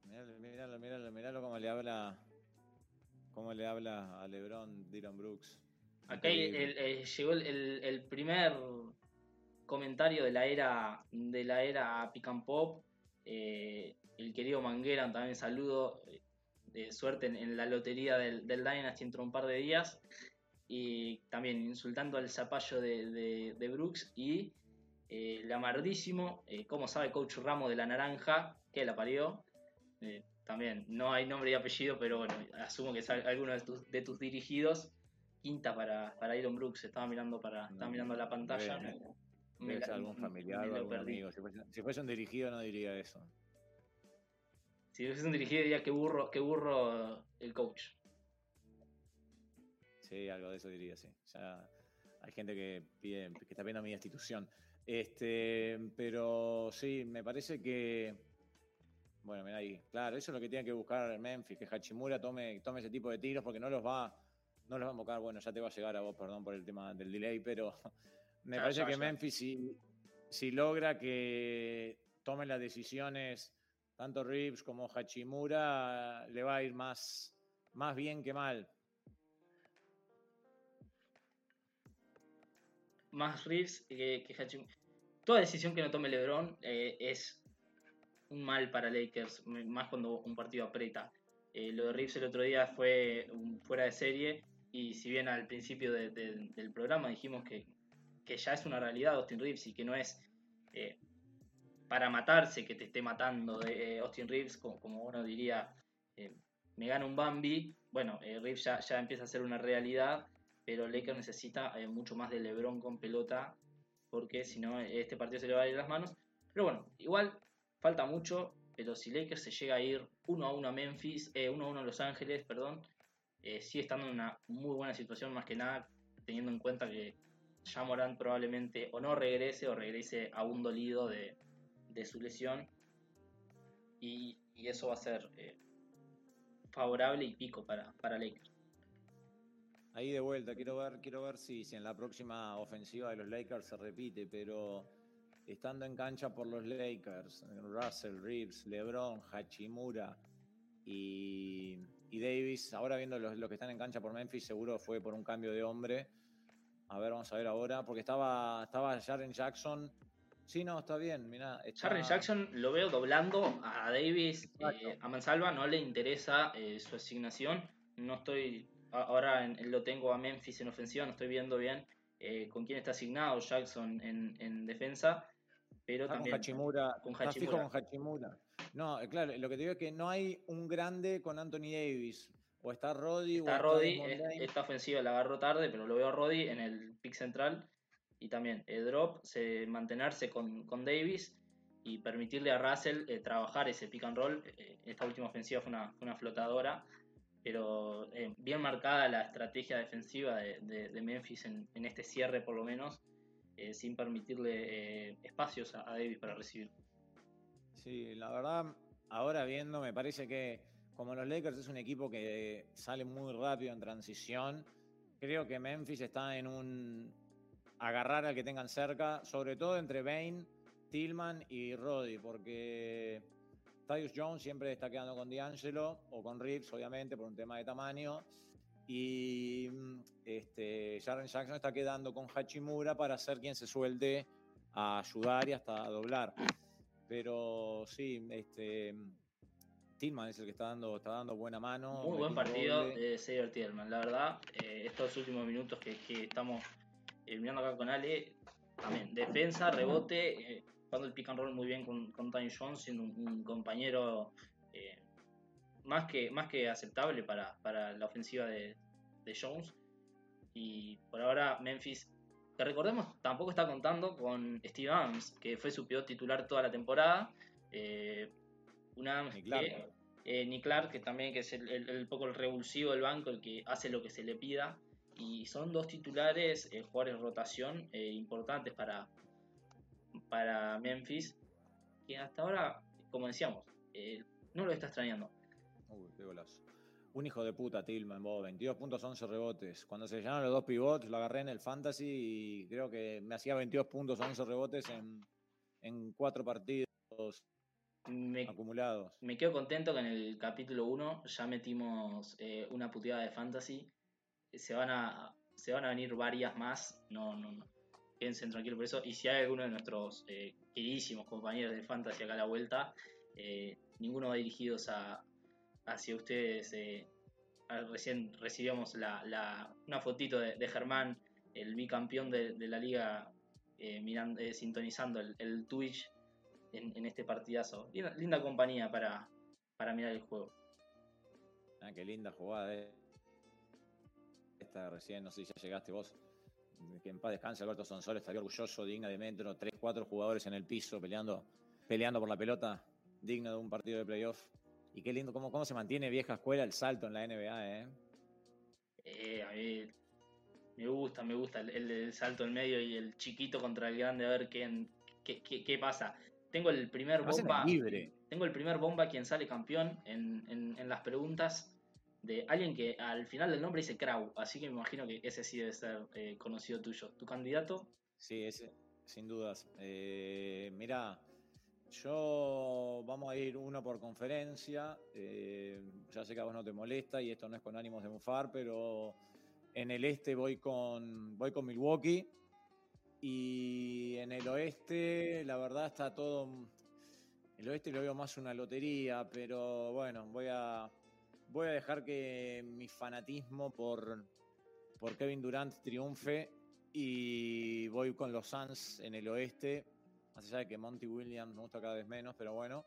Míralo, míralo, míralo, míralo cómo le habla, cómo le habla a LeBron Dylan Brooks. Acá eh, llegó el, primer comentario de la era de la era pick and pop. Eh, el querido Manguera también saludo. Eh, de suerte en, la lotería del, del, Dynasty entró un par de días. Y también insultando al zapallo de, Brooks. Y el amardísimo, como sabe Coach Ramo de la Naranja, que la parió. También no hay nombre y apellido, pero bueno, asumo que es alguno de tus, de tus dirigidos quinta para, para Iron Brooks, estaba mirando para, estaba mm, mirando la pantalla. algún familiar o algún amigo. Si fuese, un dirigido no diría eso. Si fuese un dirigido diría que burro, que burro el coach. Sí, algo de eso diría, sí. Ya hay gente que pide, que está viendo mi institución. Este, pero sí, me parece que. Bueno, mira ahí. Claro, eso es lo que tiene que buscar Memphis, que Hachimura tome, tome ese tipo de tiros porque no los va no los va a invocar, bueno, ya te va a llegar a vos, perdón por el tema del delay, pero me parece que Memphis si, logra que tomen las decisiones tanto Reeves como Hachimura, le va a ir más, más bien que mal. Más Reeves que, Hachimura. Toda decisión que no tome LeBron eh, es un mal para Lakers, más cuando un partido aprieta. Eh, lo de Reeves el otro día fue fuera de serie y si bien al principio del programa dijimos que, ya es una realidad Austin Reeves y que no es eh, para matarse que te esté matando eh, Austin Reeves, como, uno diría, me gana un Bambi, bueno, Reeves ya, ya, empieza a ser una realidad, pero Lakers necesita mucho más de Lebron con pelota, porque si no, este partido se le va a ir las manos. Pero bueno, igual falta mucho, pero si Lakers se llega a ir 1 a 1 a Memphis, 1 a 1 a Los Ángeles, perdón, sigue estando en una muy buena situación, más que nada teniendo en cuenta que ya Morant probablemente o no regrese o regrese aún dolido de, su lesión. Y, eso va a ser eh, favorable y pico para, para Lakers. Ahí de vuelta, quiero ver, quiero ver si en la próxima ofensiva de los Lakers se repite, pero estando en cancha por los Lakers, Russell, Reeves, LeBron, Hachimura y, Davis, ahora viendo los, los, que están en cancha por Memphis, seguro fue por un cambio de hombre a ver, vamos a ver ahora, porque estaba, estaba Jaren Jackson. Sí, no, está bien, mira. Jaren Jackson lo veo doblando a Davis, eh, a Mansalva no le interesa eh, su asignación. No estoy, ahora lo tengo a Memphis en ofensiva, no estoy viendo bien eh, con quién está asignado Jackson en, defensa. Pero también con Hachimura. Con Hachimura. con Hachimura. No, claro, lo que te digo es que no hay un grande con Anthony Davis. O está Roddy. Está Roddy, esta ofensiva la agarró tarde, pero lo veo a Roddy en el pick central. Y también el drop, se, mantenerse con, Davis y permitirle a Russell eh, trabajar ese pick and roll. Eh, esta última ofensiva fue una, flotadora, pero eh, bien marcada la estrategia defensiva de, Memphis en, este cierre, por lo menos, sin permitirle espacios a Davis para recibir. Sí, la verdad, ahora viendo, me parece que como los Lakers es un equipo que sale muy rápido en transición, creo que Memphis está en un agarrar al que tengan cerca, sobre todo entre Bain, Tillman y Roddy, porque Tyus Jones siempre está quedando con D'Angelo o con Reeves, obviamente, por un tema de tamaño. Y este, Jaren Jackson está quedando con Hachimura para ser quien se suelte a ayudar y hasta a doblar. Pero sí, este, Tillman es el que está dando, está dando buena mano. Muy buen partido de Sayer Tillman, la verdad. Eh, estos últimos minutos que, estamos eh, mirando acá con Ale, también defensa, rebote, eh, jugando el pick and roll muy bien con, con Time Jones, siendo un, compañero más, que, más que aceptable para, la ofensiva de, Jones. Y por ahora Memphis que recordemos, tampoco está contando con Steve Adams, que fue su peor titular toda la temporada. Una ni Clark, que, eh, Clark, que también que es el, poco el revulsivo del banco, el que hace lo que se le pida. Y son dos titulares, eh, jugadores de rotación eh, importantes para, para Memphis, que hasta ahora, como decíamos, eh, no lo está extrañando. Uy, qué golazo. Un hijo de puta, Tillman, vos, 22 puntos, 11 rebotes. Cuando se llenaron los dos pivots, lo agarré en el Fantasy y creo que me hacía 22 puntos, 11 rebotes en, en cuatro partidos me, acumulados. Me quedo contento que en el capítulo 1 ya metimos eh, una puteada de fantasy. Se van a, se van a venir varias más. No, no, no. Quédense tranquilos por eso. Y si hay alguno de nuestros eh, queridísimos compañeros de fantasy acá a la vuelta, eh, ninguno va dirigidos a, hacia ustedes. recién recibíamos la, una fotito de, Germán, el bicampeón de, la liga, mirando, sintonizando el, Twitch en, este partidazo. Linda, compañía para, para mirar el juego. Ah, qué linda jugada. Eh. Esta recién, no sé si ya llegaste vos. Que en paz descanse Alberto Sonsol, estaría orgulloso, digna de metro, tres, cuatro jugadores en el piso peleando, peleando por la pelota, digno de un partido de playoff. Y qué lindo cómo, cómo se mantiene vieja escuela el salto en la NBA, ¿eh? eh a mí me gusta, me gusta el, salto en medio y el chiquito contra el grande, a ver qué, qué, qué pasa. Tengo el primer bomba. Tengo el primer bomba quien sale campeón en, las preguntas de alguien que al final del nombre dice Krau, así que me imagino que ese sí debe ser eh, conocido tuyo. ¿Tu candidato? Sí, ese, sin dudas. Eh, mira, yo vamos a ir uno por conferencia. Eh, ya sé que a vos no te molesta y esto no es con ánimos de mufar, pero en el este voy con, voy con Milwaukee. Y en el oeste, la verdad, está todo. El oeste lo veo más una lotería, pero bueno, voy a, voy a dejar que mi fanatismo por, por Kevin Durant triunfe y voy con los Suns en el oeste. Más allá de que Monty Williams me gusta cada vez menos, pero bueno.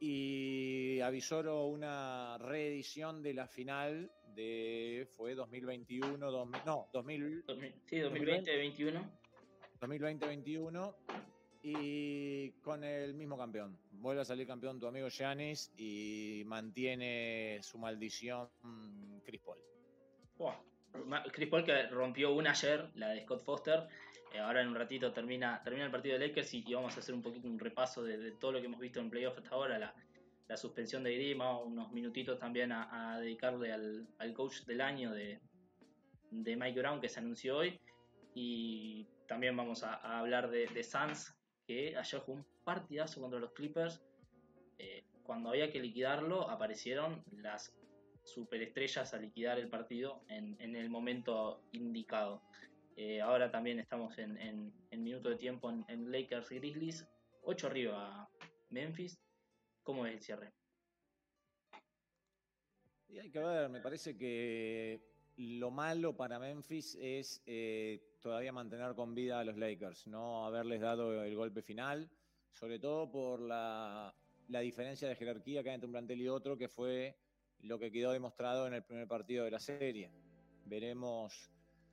Y avisoro una reedición de la final de. fue 2021, no, 2000, sí, 2020, 2021. 2020-2021 y con el mismo campeón. Vuelve a salir campeón tu amigo Giannis y mantiene su maldición Chris Paul. Chris Paul que rompió una ayer, la de Scott Foster. Eh, ahora en un ratito termina, termina el partido de Lakers y, vamos a hacer un poquito un repaso de, todo lo que hemos visto en playoff hasta ahora, la, suspensión de Grima, unos minutitos también a, dedicarle al, coach del año de, de Mike Brown que se anunció hoy. Y también vamos a, hablar de, de Suns, que ayer jugó un partidazo contra los Clippers. Eh, cuando había que liquidarlo, aparecieron las superestrellas a liquidar el partido en, el momento indicado. Eh, ahora también estamos en, minuto de tiempo en, Lakers y Grizzlies. 8 arriba Memphis. ¿Cómo es el cierre? Y hay que ver, me parece que lo malo para Memphis es eh, todavía mantener con vida a los Lakers, no haberles dado el golpe final, sobre todo por la diferencia de jerarquía que hay entre un plantel y otro, que fue lo que quedó demostrado en el primer partido de la serie. Veremos,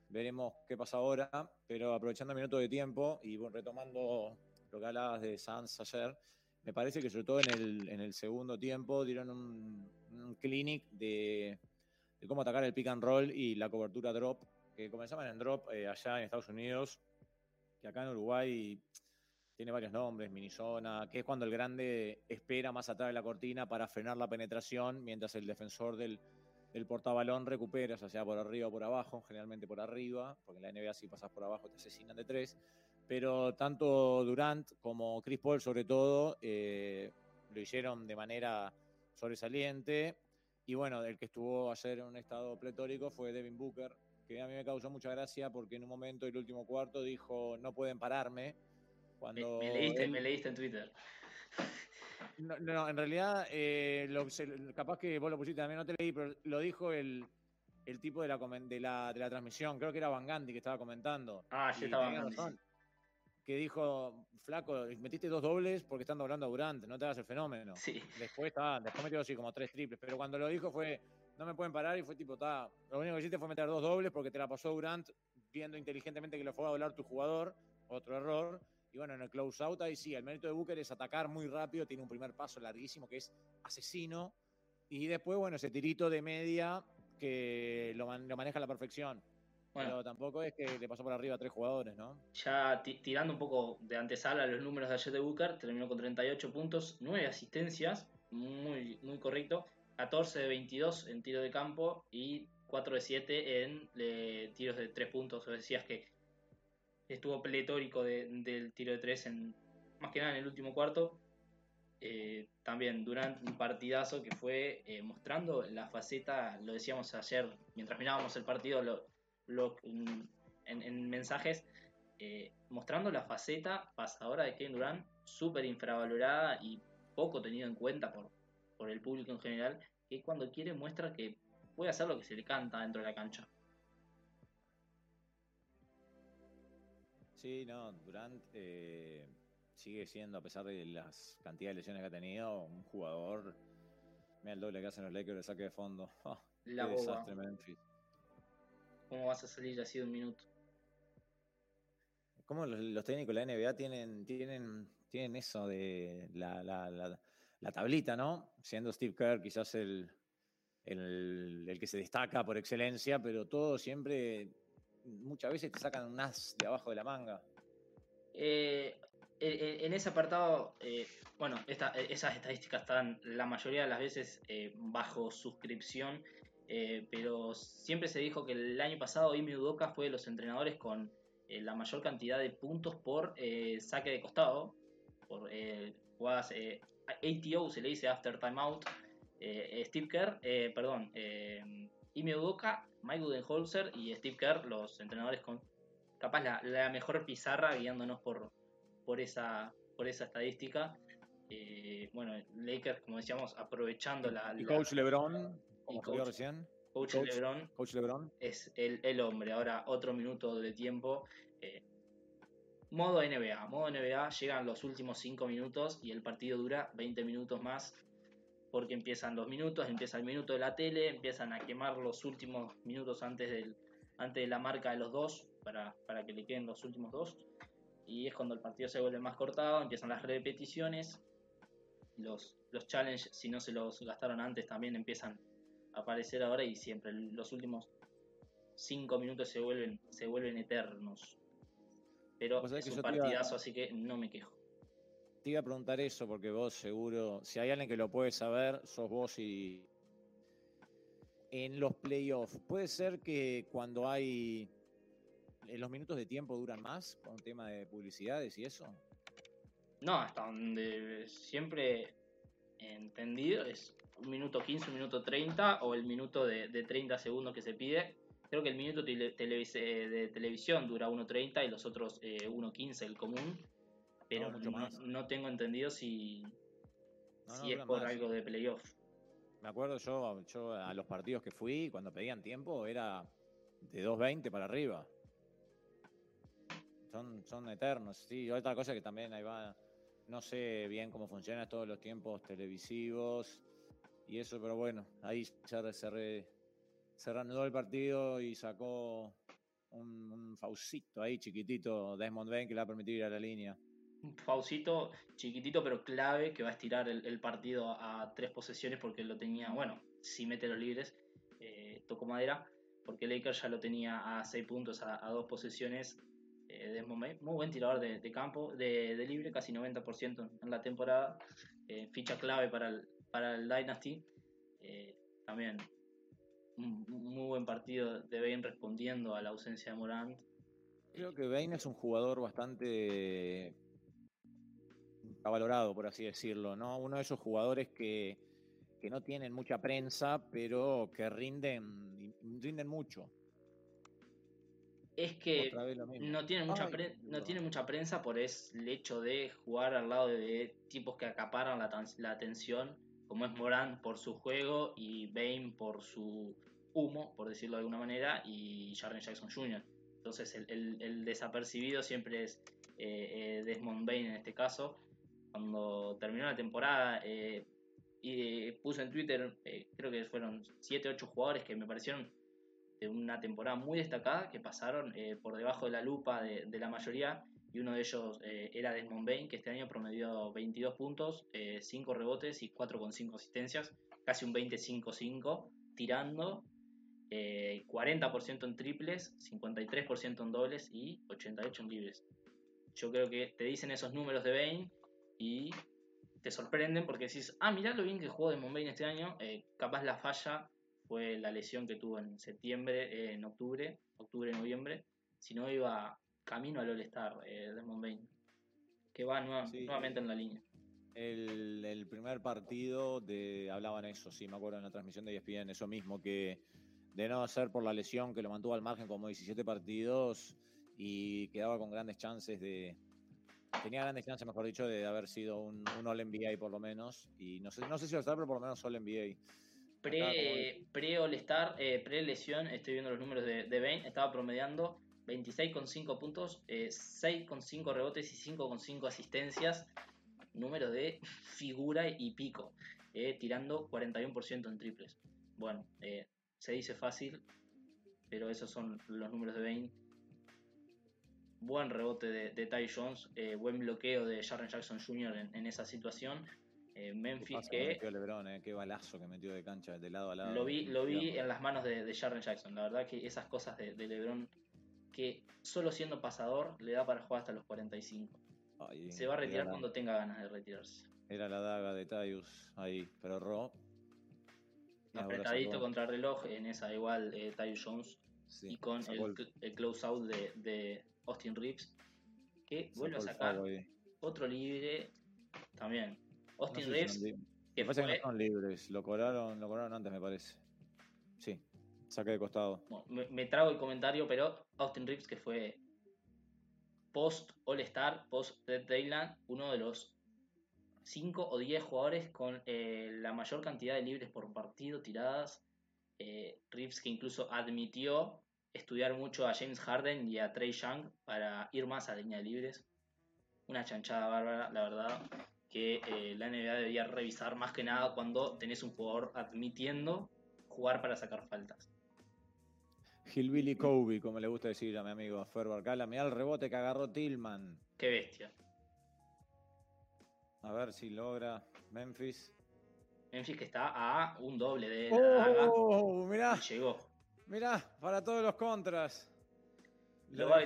veremos qué pasa ahora, pero aprovechando el minuto de tiempo y retomando lo que hablabas de Sanz ayer, me parece que sobre todo en el, en el segundo tiempo dieron un, clinic de, cómo atacar el pick and roll y la cobertura drop, que comenzaban en drop eh, allá en Estados Unidos, que acá en Uruguay tiene varios nombres, Minizona, que es cuando el grande espera más atrás de la cortina para frenar la penetración, mientras el defensor del, del portabalón recupera, ya sea por arriba o por abajo, generalmente por arriba, porque en la NBA si pasas por abajo te asesinan de tres. Pero tanto Durant como Chris Paul, sobre todo, eh, lo hicieron de manera sobresaliente. Y bueno, el que estuvo ayer en un estado pletórico fue Devin Booker, que a mí me causó mucha gracia porque en un momento del último cuarto dijo, no pueden pararme cuando me, leíste, en Twitter. No, en realidad, eh, capaz que vos lo pusiste también, no te leí, pero lo dijo el, tipo de la, de, la, de la transmisión, creo que era Van Gandhi que estaba comentando. Ah, sí estaba Van Que dijo, flaco, metiste dos dobles porque están doblando a Durant, no te hagas el fenómeno. Sí. Después, está, después metió así como tres triples, pero cuando lo dijo fue, no me pueden parar y fue tipo, está, lo único que hiciste fue meter dos dobles porque te la pasó Durant viendo inteligentemente que lo fue a doblar tu jugador, otro error, y bueno, en el close out ahí sí, el mérito de Booker es atacar muy rápido, tiene un primer paso larguísimo que es asesino. Y después, bueno, ese tirito de media que lo, maneja a la perfección. Bueno, Pero tampoco es que le pasó por arriba a tres jugadores, ¿no? Ya tirando un poco de antesala los números de ayer de Booker, terminó con 38 puntos, 9 asistencias, muy, muy correcto, 14 de 22 en tiro de campo y 4 de 7 en eh, tiros de 3 puntos. O decías que estuvo pletórico del tiro de tres, en, más que nada en el último cuarto. Eh, también durante un partidazo que fue eh, mostrando la faceta, lo decíamos ayer mientras mirábamos el partido en, mensajes, eh, mostrando la faceta pasadora de Kevin Durant, súper infravalorada y poco tenido en cuenta por, por el público en general, que cuando quiere muestra que puede hacer lo que se le canta dentro de la cancha. Sí, no, Durant eh, sigue siendo, a pesar de las cantidades de lesiones que ha tenido, un jugador. Mira el doble que hacen los Lakers de saque de fondo. Ah, la qué desastre Memphis. ¿Cómo vas a salir así de un minuto? ¿Cómo los, técnicos de la NBA tienen, tienen, tienen eso de la, la, la, tablita, ¿no? Siendo Steve Kerr quizás el, el, el que se destaca por excelencia, pero todo siempre muchas veces te sacan un as de abajo de la manga. Eh, en ese apartado, eh, bueno, esas estadísticas están la mayoría de las veces eh, bajo suscripción, pero siempre se dijo que el año pasado Imi Udoka fue de los entrenadores con la mayor cantidad de puntos por saque de costado, por jugadas ATO, se le dice After Timeout. Steve Kerr, perdón, Imi Udoka Mike Budenholzer y Steve Kerr, los entrenadores con capaz la, mejor pizarra guiándonos por, por, esa, por esa estadística. Eh, bueno, Lakers, como decíamos, aprovechando la. Y Coach LeBron, como coach, recién. Coach, LeBron, coach, LeBron, es el, el, hombre. Ahora, otro minuto de tiempo. Eh, modo NBA. Modo NBA, llegan los últimos 5 minutos y el partido dura 20 minutos más porque empiezan los minutos, empieza el minuto de la tele, empiezan a quemar los últimos minutos antes, del, antes de la marca de los dos, para, para que le queden los últimos dos. y es cuando el partido se vuelve más cortado, empiezan las repeticiones, los, los challenges, si no se los gastaron antes, también empiezan a aparecer ahora y siempre los últimos 5 minutos se vuelven, se vuelven eternos. Pero es un partidazo, así que no me quejo. Te iba a preguntar eso porque vos seguro, si hay alguien que lo puede saber, sos vos y... En los playoffs, ¿puede ser que cuando hay los minutos de tiempo duran más con tema de publicidades y eso? No, hasta donde siempre entendido es un minuto 15, un minuto 30 o el minuto de, 30 segundos que se pide. Creo que el minuto de televisión dura 1.30 y los otros 1.15 eh, el común. Pero no, tengo entendido si, si es por algo de playoff. Me acuerdo yo, yo a los partidos que fui, cuando pedían tiempo, era de 2.20 para arriba son, son eternos. Sí, otra cosa que también ahí va, no sé bien cómo funciona todos los tiempos televisivos y eso, pero bueno, ahí ya se, se reanudó el partido y sacó un, un Fausito ahí chiquitito, Desmond Bain, que le va a permitir ir a la línea. Fausito chiquitito pero clave que va a estirar el, partido a tres posesiones porque lo tenía, bueno, si mete los libres, eh, tocó madera, porque Lakers ya lo tenía a seis puntos, a, dos posesiones eh, muy buen tirador de, campo, de, libre, casi 90% en la temporada. Eh, ficha clave para el, para el Dynasty. También un, muy buen partido de Bain respondiendo a la ausencia de Morant. Creo que Bain es un jugador bastante valorado, por así decirlo, ¿no? Uno de esos jugadores que, que no tienen mucha prensa, pero que rinden, rinden mucho es que no tiene, mucha no tiene mucha prensa por es el hecho de jugar al lado de, tipos que acaparan la, atención, como es Moran por su juego y Bane por su humo, por decirlo de alguna manera, y Jaren Jackson Jr. Entonces el, desapercibido siempre es eh, eh, Desmond Bane en este caso. Cuando terminó la temporada, eh, y puse en Twitter, creo que fueron 7, 8 jugadores que me parecieron de una temporada muy destacada que pasaron eh, por debajo de la lupa de, la mayoría y uno de ellos eh, era Desmond Bain que este año promedió 22 puntos, 5 eh, rebotes y 4,5 asistencias, casi un 25-5 tirando, 40% en triples, 53% en dobles y 88 en libres. Yo creo que te dicen esos números de Bain y te sorprenden porque decís, ah, mirá lo bien que jugó Desmond Bain este año, capaz la falla fue la lesión que tuvo en septiembre, eh, en octubre, octubre-noviembre, si no iba camino al All-Star eh, Desmond Bain, que va nuevamente en la línea. El, primer partido de, hablaban eso, sí, me acuerdo en la transmisión de ESPN, eso mismo, que de no ser por la lesión que lo mantuvo al margen como 17 partidos y quedaba con grandes chances de, tenía grandes chances, mejor dicho, de haber sido un, un All NBA por lo menos. Y no sé, no sé si estar, pero por lo menos All NBA. Pre, pre All Star, eh, pre lesión, estoy viendo los números de, de Bain, estaba promediando 26,5 puntos, eh, 6,5 rebotes y 5,5 asistencias. Número de figura y pico, eh, tirando 41% en triples. Bueno, eh, se dice fácil, pero esos son los números de Bain. Buen rebote de, de Ty Jones, buen bloqueo de Jaren Jackson Jr. en esa situación eh, Memphis que... Lebron, eh? Qué balazo que metió de cancha de lado a lado. Lo vi, lo vi en las manos de, de Jackson. La verdad que esas cosas de, Lebron que solo siendo pasador le da para jugar hasta los 45. Se va a retirar cuando tenga ganas de retirarse. Era la daga de Tyus ahí, pero Ro. Apretadito contra reloj en esa igual eh, Tyus Jones. y con el, close out de, de Austin Reeves. Que vuelve a sacar otro libre también Austin Reeves. que me que no son libres, lo cobraron, lo cobraron antes, me parece. Sí, saque de costado. me, trago el comentario, pero Austin Reeves, que fue post All-Star, post Red Dayland, uno de los 5 o 10 jugadores con eh, la mayor cantidad de libres por partido tiradas. Eh, Reeves que incluso admitió estudiar mucho a James Harden y a Trey Young para ir más a línea de libres. Una chanchada bárbara, la verdad que eh, la NBA debería revisar más que nada cuando tenés un jugador admitiendo jugar para sacar faltas. Hillbilly Kobe, como le gusta decir a mi amigo Fer Barcala. Mirá el rebote que agarró Tillman. Qué bestia. A ver si logra Memphis. Memphis que está a un doble de oh, mirá. llegó. Mirá, para todos los contras. Lo va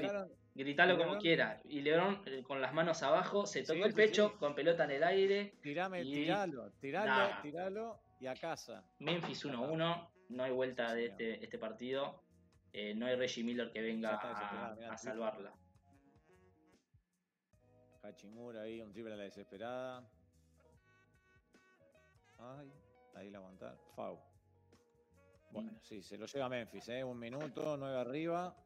gritarlo como quiera. Y Lebrón eh, con las manos abajo, se tocó el pecho con pelota en el aire. Tirame, tiralo, tiralo, tiralo y a casa. Memphis 1-1, no hay vuelta de este, este partido. Eh, no hay Reggie Miller que venga a, salvarla. Hachimura ahí, un triple a la desesperada. Ay, ahí la aguantar. Fau. Bueno, sí, se lo lleva Memphis, ¿eh? Un minuto, nueve arriba.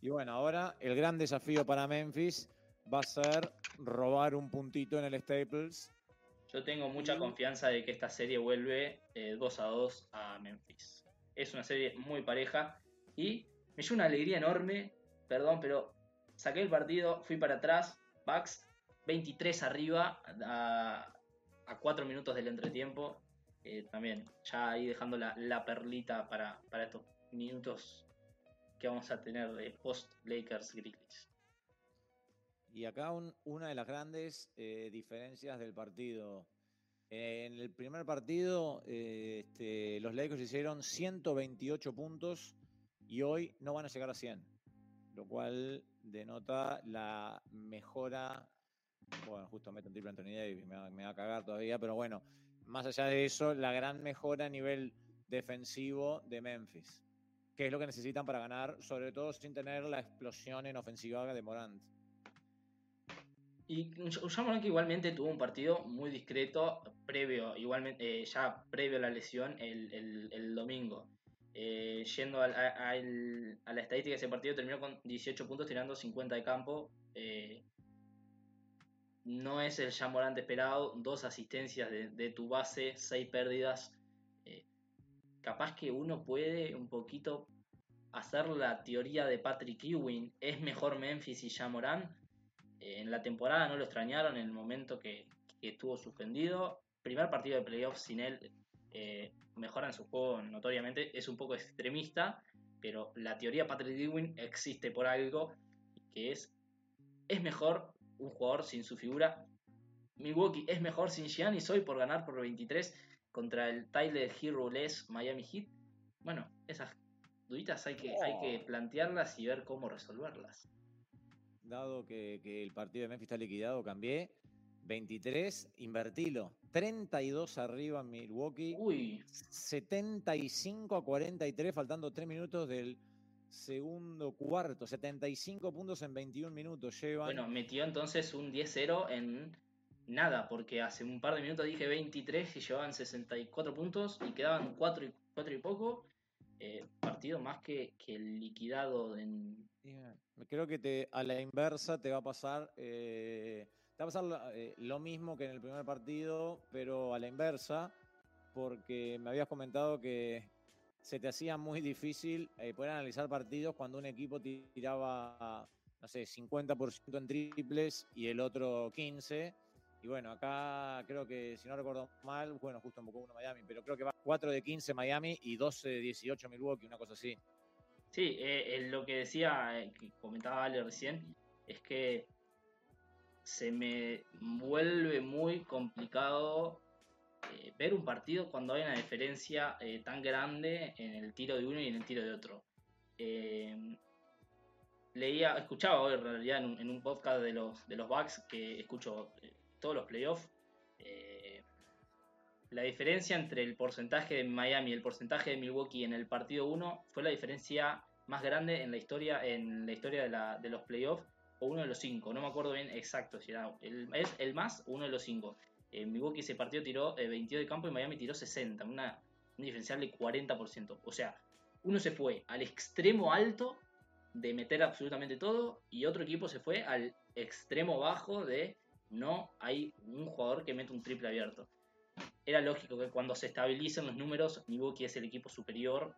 Y bueno, ahora el gran desafío para Memphis va a ser robar un puntito en el Staples. Yo tengo mucha confianza de que esta serie vuelve 2 eh, a 2 a Memphis. Es una serie muy pareja y me dio una alegría enorme. Perdón, pero saqué el partido, fui para atrás. Bucks 23 arriba a, a 4 minutos del entretiempo. Eh, también, ya ahí dejando la, perlita para, estos minutos que vamos a tener post Lakers Grizzlies. Y acá una de las grandes eh, diferencias del partido. En el primer partido, eh, este, los Lakers hicieron 128 puntos y hoy no van a llegar a 100, lo cual denota la mejora. Bueno, justo meto un triple Anthony Davis, me va a cagar todavía, pero bueno, más allá de eso, la gran mejora a nivel defensivo de Memphis, que es lo que necesitan para ganar, sobre todo sin tener la explosión en ofensiva de Morant. Y Morant que igualmente tuvo un partido muy discreto previo, igualmente eh, ya previo a la lesión el, domingo. Eh, yendo a, la estadística de ese partido, terminó con 18 puntos tirando 50 de campo. Eh, no es el Jamorante esperado, dos asistencias de, tu base, seis pérdidas. Eh, capaz que uno puede un poquito hacer la teoría de Patrick Ewing. ¿Es mejor Memphis y Jamoran? Eh, en la temporada no lo extrañaron en el momento que, estuvo suspendido. Primer partido de playoffs sin él. Eh, mejoran su juego notoriamente. Es un poco extremista, pero la teoría Patrick Ewing existe por algo que es es mejor un jugador sin su figura. Milwaukee es mejor sin Giannis hoy por ganar por 23 contra el Tyler Hero Less Miami Heat. Bueno, esas duditas hay que, hay que oh. plantearlas y ver cómo resolverlas. Dado que, el partido de Memphis está liquidado, cambié. 23, invertilo. 32 arriba en Milwaukee. Uy. 75 a 43, faltando 3 minutos del segundo cuarto, 75 puntos en 21 minutos llevan. Bueno, metió entonces un 10-0 en nada, porque hace un par de minutos dije 23 y llevaban 64 puntos y quedaban 4 y, 4 y poco. Eh, partido más que, que liquidado en... Creo que te, a la inversa te va a pasar... Eh, te va a pasar eh, lo mismo que en el primer partido, pero a la inversa, porque me habías comentado que se te hacía muy difícil eh, poder analizar partidos cuando un equipo tiraba, no sé, 50% en triples y el otro 15%. Y bueno, acá creo que, si no recuerdo mal, bueno, justo enfocó uno Miami, pero creo que va 4 de 15 Miami y 12 de 18 Milwaukee, una cosa así. Sí, eh, lo que decía, eh, que comentaba Ale recién, es que se me vuelve muy complicado eh, ver un partido cuando hay una diferencia eh, tan grande en el tiro de uno y en el tiro de otro. Eh, leía, escuchaba hoy en realidad en un, podcast de los, de los Bucks que escucho todos los playoffs. la diferencia entre el porcentaje de Miami y el porcentaje de Milwaukee en el partido 1 fue la diferencia más grande en la historia, en la historia de, de los playoffs o uno de los cinco. No me acuerdo bien exacto si era el, es el más o uno de los cinco. En Milwaukee ese partido tiró 22 eh, de campo y Miami tiró 60, una, un diferencial de 40%. O sea, uno se fue al extremo alto de meter absolutamente todo y otro equipo se fue al extremo bajo de no hay un jugador que mete un triple abierto. Era lógico que cuando se estabilicen los números, Milwaukee es el equipo superior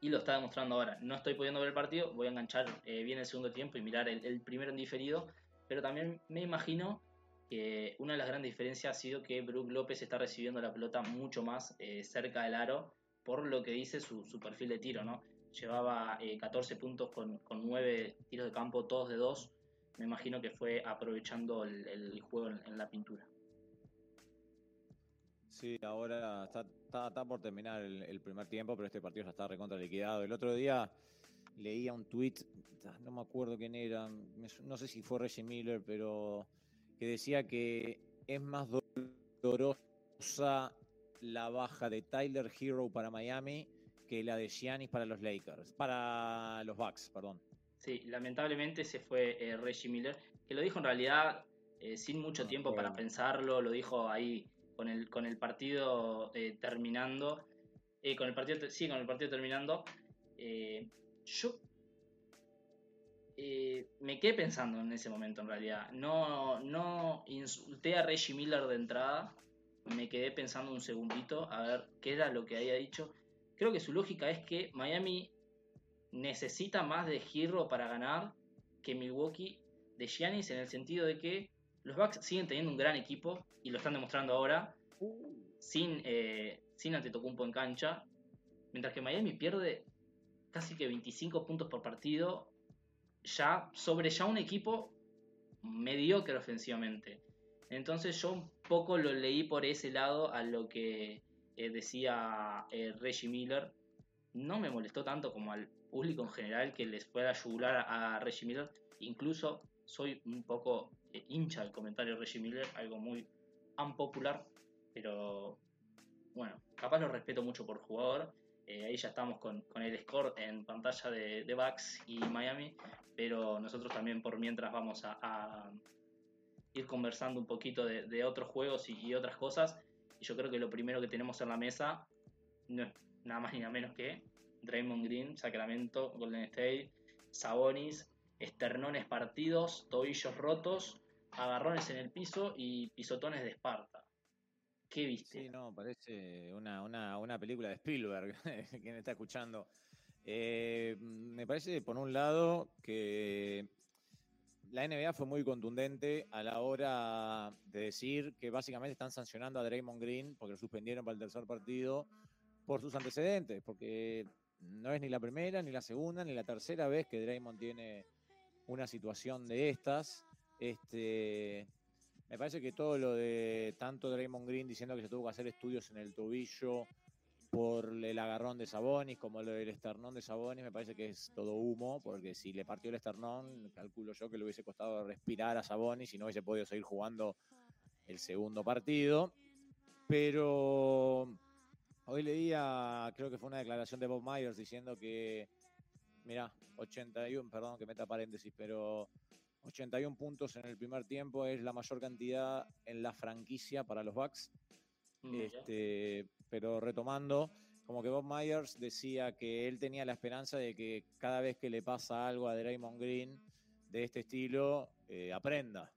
y lo está demostrando ahora. No estoy pudiendo ver el partido, voy a enganchar eh, bien el segundo tiempo y mirar el, el primero en diferido, pero también me imagino que una de las grandes diferencias ha sido que Brook López está recibiendo la pelota mucho más eh, cerca del aro por lo que dice su, perfil de tiro, ¿no? llevaba 14 puntos con, con 9 tiros de campo, todos de 2. Me imagino que fue aprovechando el, juego en, la pintura. Sí, ahora está, está, por terminar el, primer tiempo, pero este partido ya está recontra liquidado. El otro día leía un tweet, no me acuerdo quién era, no sé si fue Reggie Miller, pero que decía que es más dolorosa la baja de Tyler Hero para Miami que la de Giannis para los Lakers, para los Bucks, perdón. Sí, lamentablemente se fue eh, Reggie Miller, que lo dijo en realidad eh, sin mucho tiempo para pensarlo, lo dijo ahí con el, con el partido eh, terminando, con el partido, sí, con el partido terminando. yo me quedé pensando en ese momento en realidad. No, no insulté a Reggie Miller de entrada, me quedé pensando un segundito a ver qué era lo que había dicho Creo que su lógica es que Miami necesita más de Hero para ganar que Milwaukee de Giannis en el sentido de que los Bucks siguen teniendo un gran equipo y lo están demostrando ahora sin, eh, sin Antetokounmpo en cancha, mientras que Miami pierde casi que 25 puntos por partido ya sobre ya un equipo mediocre ofensivamente. Entonces yo un poco lo leí por ese lado a lo que eh, decía eh, Reggie Miller, no me molestó tanto como al público en general que les pueda ayudar a, Reggie Miller. Incluso soy un poco eh, hincha del comentario de Reggie Miller, algo muy unpopular, pero bueno, capaz lo respeto mucho por jugador. Ahí ya estamos con, el score en pantalla de, de Bucks y Miami, pero nosotros también por mientras vamos a, ir conversando un poquito de, otros juegos y, otras cosas. Y yo creo que lo primero que tenemos en la mesa no es nada más ni nada menos que Draymond Green, Sacramento, Golden State, Sabonis, esternones partidos, tobillos rotos, agarrones en el piso y pisotones de Esparta. ¿Qué viste? Sí, no, parece una, película de Spielberg, quien está escuchando. Eh, me parece, por un lado, que la NBA fue muy contundente a la hora de decir que básicamente están sancionando a Draymond Green porque lo suspendieron para el tercer partido por sus antecedentes, porque no es ni la primera, ni la segunda, ni la tercera vez que Draymond tiene una situación de estas. Este, me parece que todo lo de tanto Draymond Green diciendo que se tuvo que hacer estudios en el tobillo, por el agarrón de Sabonis, como lo del esternón de Sabonis, me parece que es todo humo, porque si le partió el esternón, calculo yo que le hubiese costado respirar a Sabonis y no hubiese podido seguir jugando el segundo partido. Pero hoy leía, creo que fue una declaración de Bob Myers diciendo que, mira, 81, perdón que meta paréntesis, pero 81 puntos en el primer tiempo es la mayor cantidad en la franquicia para los Bucks. Mm, este, pero retomando, como que Bob Myers decía que él tenía la esperanza de que cada vez que le pasa algo a Draymond Green de este estilo, eh, aprenda.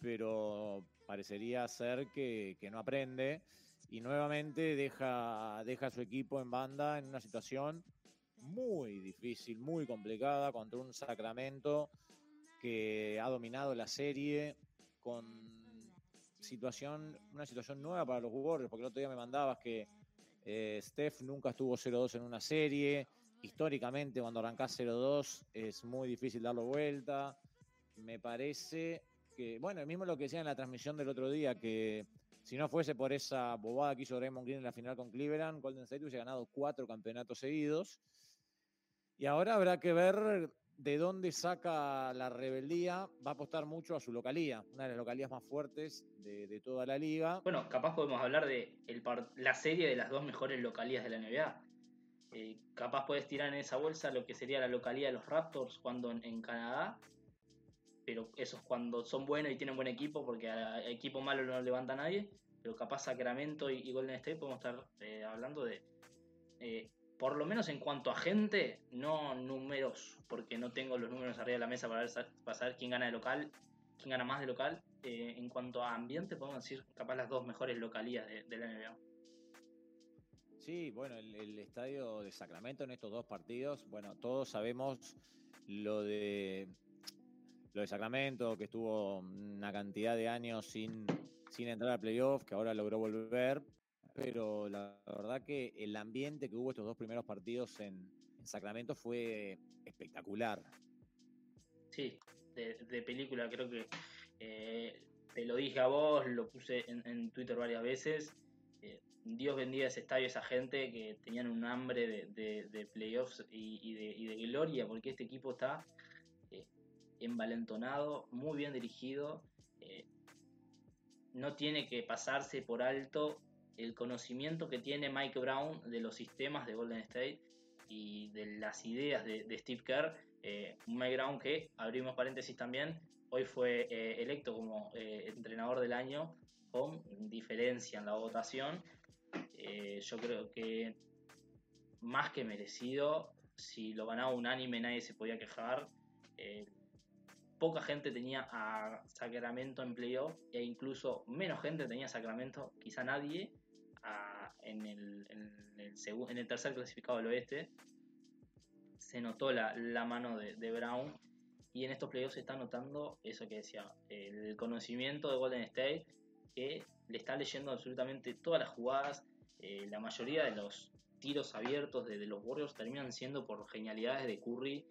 Pero parecería ser que, no aprende y nuevamente deja, deja a su equipo en banda en una situación muy difícil, muy complicada contra un Sacramento que ha dominado la serie con situación, una situación nueva para los Warriors, porque el otro día me mandabas que eh, Steph nunca estuvo 0-2 en una serie. Históricamente, cuando arrancás 0-2 es muy difícil darlo vuelta. Me parece que, bueno, mismo lo que decía en la transmisión del otro día, que si no fuese por esa bobada que hizo Raymond Green en la final con Cleveland, Golden State hubiese ganado cuatro campeonatos seguidos. Y ahora habrá que ver de dónde saca la rebeldía, va a apostar mucho a su localía, una de las localías más fuertes de, toda la liga. Bueno, capaz podemos hablar de la serie de las dos mejores localías de la NBA. Eh, capaz puedes tirar en esa bolsa lo que sería la localía de los Raptors cuando en, Canadá, pero eso es cuando son buenos y tienen buen equipo, porque a, equipo malo no levanta nadie, pero capaz Sacramento y, Golden State podemos estar eh, hablando de eh, por lo menos en cuanto a gente, no números, porque no tengo los números arriba de la mesa para, saber quién gana de local, quién gana más de local. Eh, en cuanto a ambiente, podemos decir capaz las dos mejores localías de, la NBA. Sí, bueno, el, estadio de Sacramento en estos dos partidos, bueno, todos sabemos lo de lo de Sacramento, que estuvo una cantidad de años sin, sin entrar a playoff, que ahora logró volver, pero la verdad que el ambiente que hubo estos dos primeros partidos en, en Sacramento fue espectacular. Sí, de, película creo que eh, te lo dije a vos, lo puse en, Twitter varias veces. Eh, Dios bendiga ese estadio, esa gente que tenían un hambre de, playoffs y, de, gloria, porque este equipo está eh, envalentonado, muy bien dirigido. no tiene que pasarse por alto el conocimiento que tiene Mike Brown de los sistemas de Golden State y de las ideas de, Steve Kerr. Mike Brown que, abrimos paréntesis también, hoy fue eh, electo como eh, entrenador del año con diferencia en la votación. Eh, yo creo que más que merecido, si lo ganaba unánime nadie se podía quejar. poca gente tenía a Sacramento en playoff e incluso menos gente tenía Sacramento, quizá nadie, en, el, en, el tercer clasificado del oeste. Se notó la, mano de, de Brown y en estos playoffs se está notando eso que decía, el conocimiento de Golden State, que le está leyendo absolutamente todas las jugadas. Eh, la mayoría de los tiros abiertos de, los Warriors terminan siendo por genialidades de Curry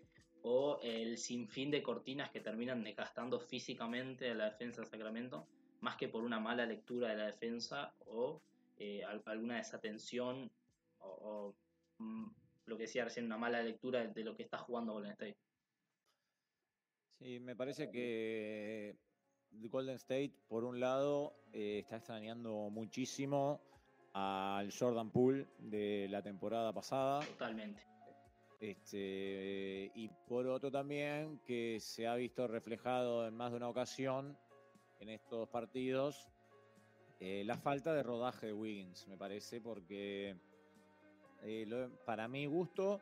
o el sinfín de cortinas que terminan desgastando físicamente a la defensa de Sacramento, más que por una mala lectura de la defensa o eh, alguna desatención o, mm, lo que decía recién, una mala lectura de lo que está jugando Golden State. Sí, me parece que Golden State, por un lado, eh, está extrañando muchísimo al Jordan Poole de la temporada pasada. Totalmente. Este, y por otro también que se ha visto reflejado en más de una ocasión en estos partidos eh, la falta de rodaje de Wiggins, me parece, porque eh, para mi gusto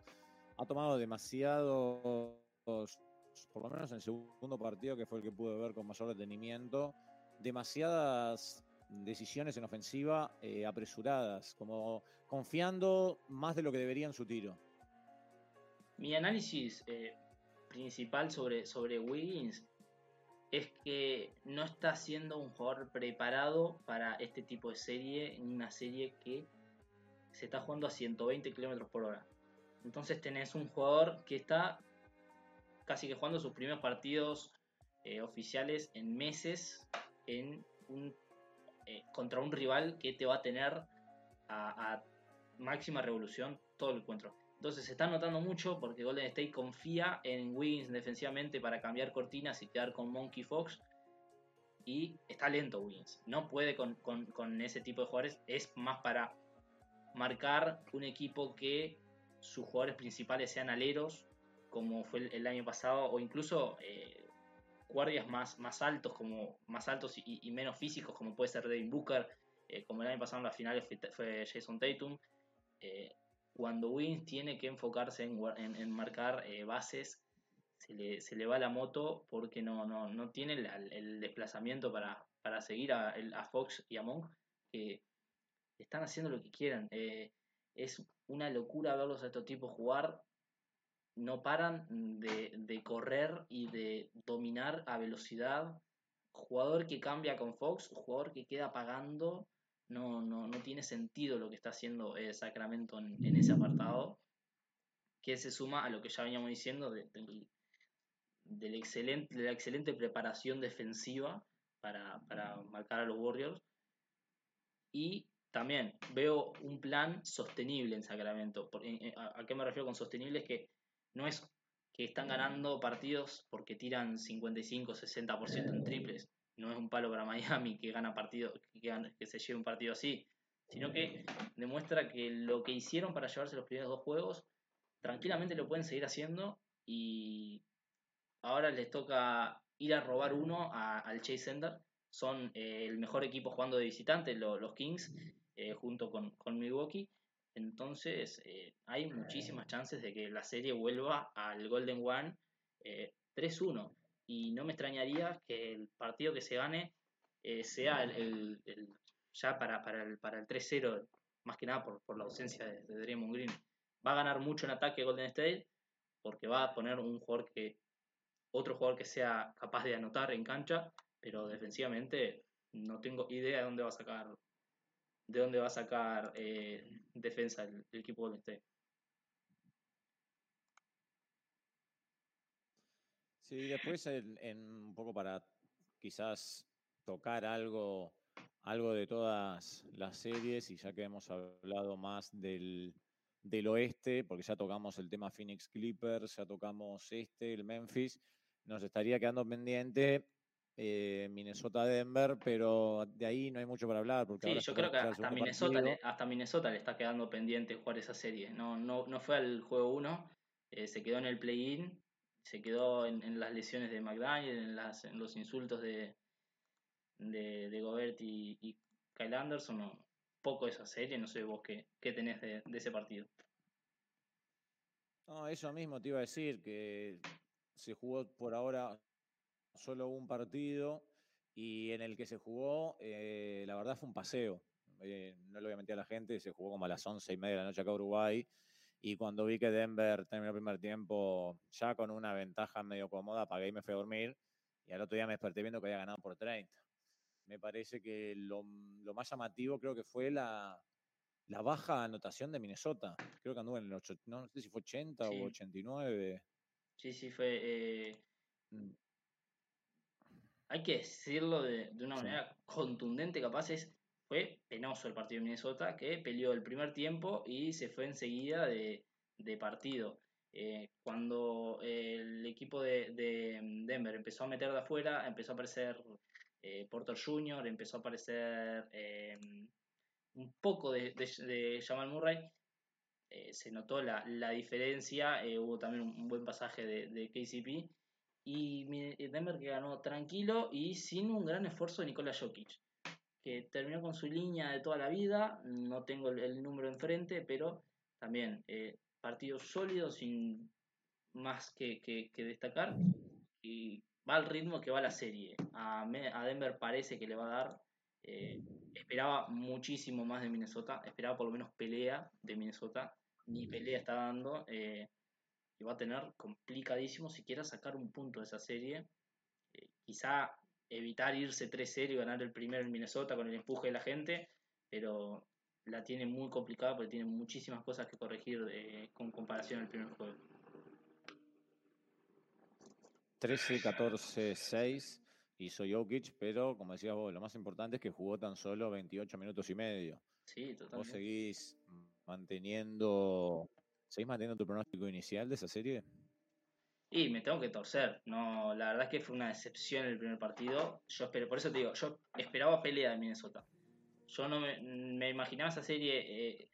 ha tomado demasiados por lo menos en el segundo partido, que fue el que pude ver con mayor detenimiento, demasiadas decisiones en ofensiva eh, apresuradas, como confiando más de lo que debería en su tiro. Mi análisis principal sobre, sobre Wiggins es que no está siendo un jugador preparado para este tipo de serie, una serie que se está jugando a 120 km por hora. Entonces tenés un jugador que está casi que jugando sus primeros partidos eh, oficiales en meses en eh, contra un rival que te va a tener a, máxima revolución todo el encuentro. Entonces se está notando mucho porque Golden State confía en Wiggins defensivamente para cambiar cortinas y quedar con Monkey Fox. Y está lento Wiggins. No puede con, con ese tipo de jugadores. Es más para marcar un equipo que sus jugadores principales sean aleros como fue el, año pasado, o incluso eh, guardias más, más altos, como más altos y, menos físicos, como puede ser Devin Booker, eh, como el año pasado en las finales fue, Jason Tatum. Eh, cuando Wins tiene que enfocarse en, marcar bases, se le, va la moto porque no, tiene el, desplazamiento para, seguir a, a, Fox y a Monk, que están haciendo lo que quieran. es una locura verlos a estos tipos jugar no paran de, correr y de dominar a velocidad. Jugador que cambia con Fox, jugador que queda pagando, no, no, no tiene sentido lo que está haciendo Sacramento en, ese apartado, que se suma a lo que ya veníamos diciendo de, excelente, de la excelente preparación defensiva para, marcar a los Warriors. Y también veo un plan sostenible en Sacramento. ¿A qué me refiero con sostenible? Es que no es que están ganando partidos porque tiran 55-60% en triples. No es un palo para Miami que gana partido, que, se lleve un partido así, sino que demuestra que lo que hicieron para llevarse los primeros dos juegos, tranquilamente lo pueden seguir haciendo y ahora les toca ir a robar uno al Chase Center. Son eh, el mejor equipo jugando de visitante, los Kings, eh, junto con, con Milwaukee. Entonces, eh, hay muchísimas chances de que la serie vuelva al Golden One 3-1. Y no me extrañaría que el partido que se gane eh, sea el, ya para, para el, para el 3-0, más que nada por, la ausencia de, de Draymond Green. Va a ganar mucho en ataque Golden State porque va a poner un jugador que otro jugador que sea capaz de anotar en cancha, pero defensivamente no tengo idea de dónde va a sacar de dónde va a sacar eh, defensa el, equipo Golden State. Sí, después en, un poco para quizás tocar algo, algo de todas las series, y ya que hemos hablado más del, del oeste, porque ya tocamos el tema Phoenix Clippers, ya tocamos este, el Memphis, nos estaría quedando pendiente eh, Minnesota-Denver, pero de ahí no hay mucho para hablar. Porque sí, yo creo que hasta Minnesota, le, hasta Minnesota le está quedando pendiente jugar esa serie. No, no, no fue al juego 1, eh, se quedó en el play-in, se quedó en, las lesiones de McDaniel, en, las, los insultos de, de, Gobert y, Kyle Anderson. No, poco esa serie, no sé vos qué, qué tenés de, de ese partido. No, eso mismo te iba a decir, que se jugó por ahora solo un partido y en el que se jugó, eh, la verdad fue un paseo. Eh, no le voy a mentir a la gente, se jugó como a las once y media de la noche acá en Uruguay. Y cuando vi que Denver terminó el primer tiempo ya con una ventaja medio cómoda, apagué y me fui a dormir. Y al otro día me desperté viendo que había ganado por 30. Me parece que lo, más llamativo creo que fue la, baja anotación de Minnesota. Creo que anduvo en el 8, no sé si fue 80 o 89. Sí, sí, fue. Eh, mm hay que decirlo de, una manera contundente, capaz es, fue penoso el partido de Minnesota, que peleó el primer tiempo y se fue enseguida de, partido. Eh, cuando el equipo de, Denver empezó a meter de afuera, empezó a aparecer eh, Porter Jr., empezó a aparecer em, un poco de, Jamal Murray, eh, se notó la, diferencia, hubo también un, buen pasaje de, KCP, y Denver que ganó tranquilo y sin un gran esfuerzo de Nikola Jokic, terminó con su línea de toda la vida, no tengo el, número enfrente, pero también eh, partido sólido, sin más que, destacar, y va al ritmo que va la serie. A, Denver parece que le va a dar, eh, esperaba muchísimo más de Minnesota, esperaba por lo menos pelea de Minnesota, ni pelea está dando. Eh, y va a tener complicadísimo si quiera sacar un punto de esa serie. Eh, quizá evitar irse 3-0 y ganar el primero en Minnesota con el empuje de la gente, pero la tiene muy complicada porque tiene muchísimas cosas que corregir con comparación al primer juego. 13, 14, 6 hizo Jokic, pero como decías vos, lo más importante es que jugó tan solo 28 minutos y medio. Sí, totalmente. Vos seguís manteniendo ¿Seguís manteniendo tu pronóstico inicial de esa serie? Y me tengo que torcer. No, la verdad es que fue una decepción el primer partido. Yo espero, por eso te digo, yo esperaba pelea de Minnesota. Yo no me, imaginaba esa serie eh,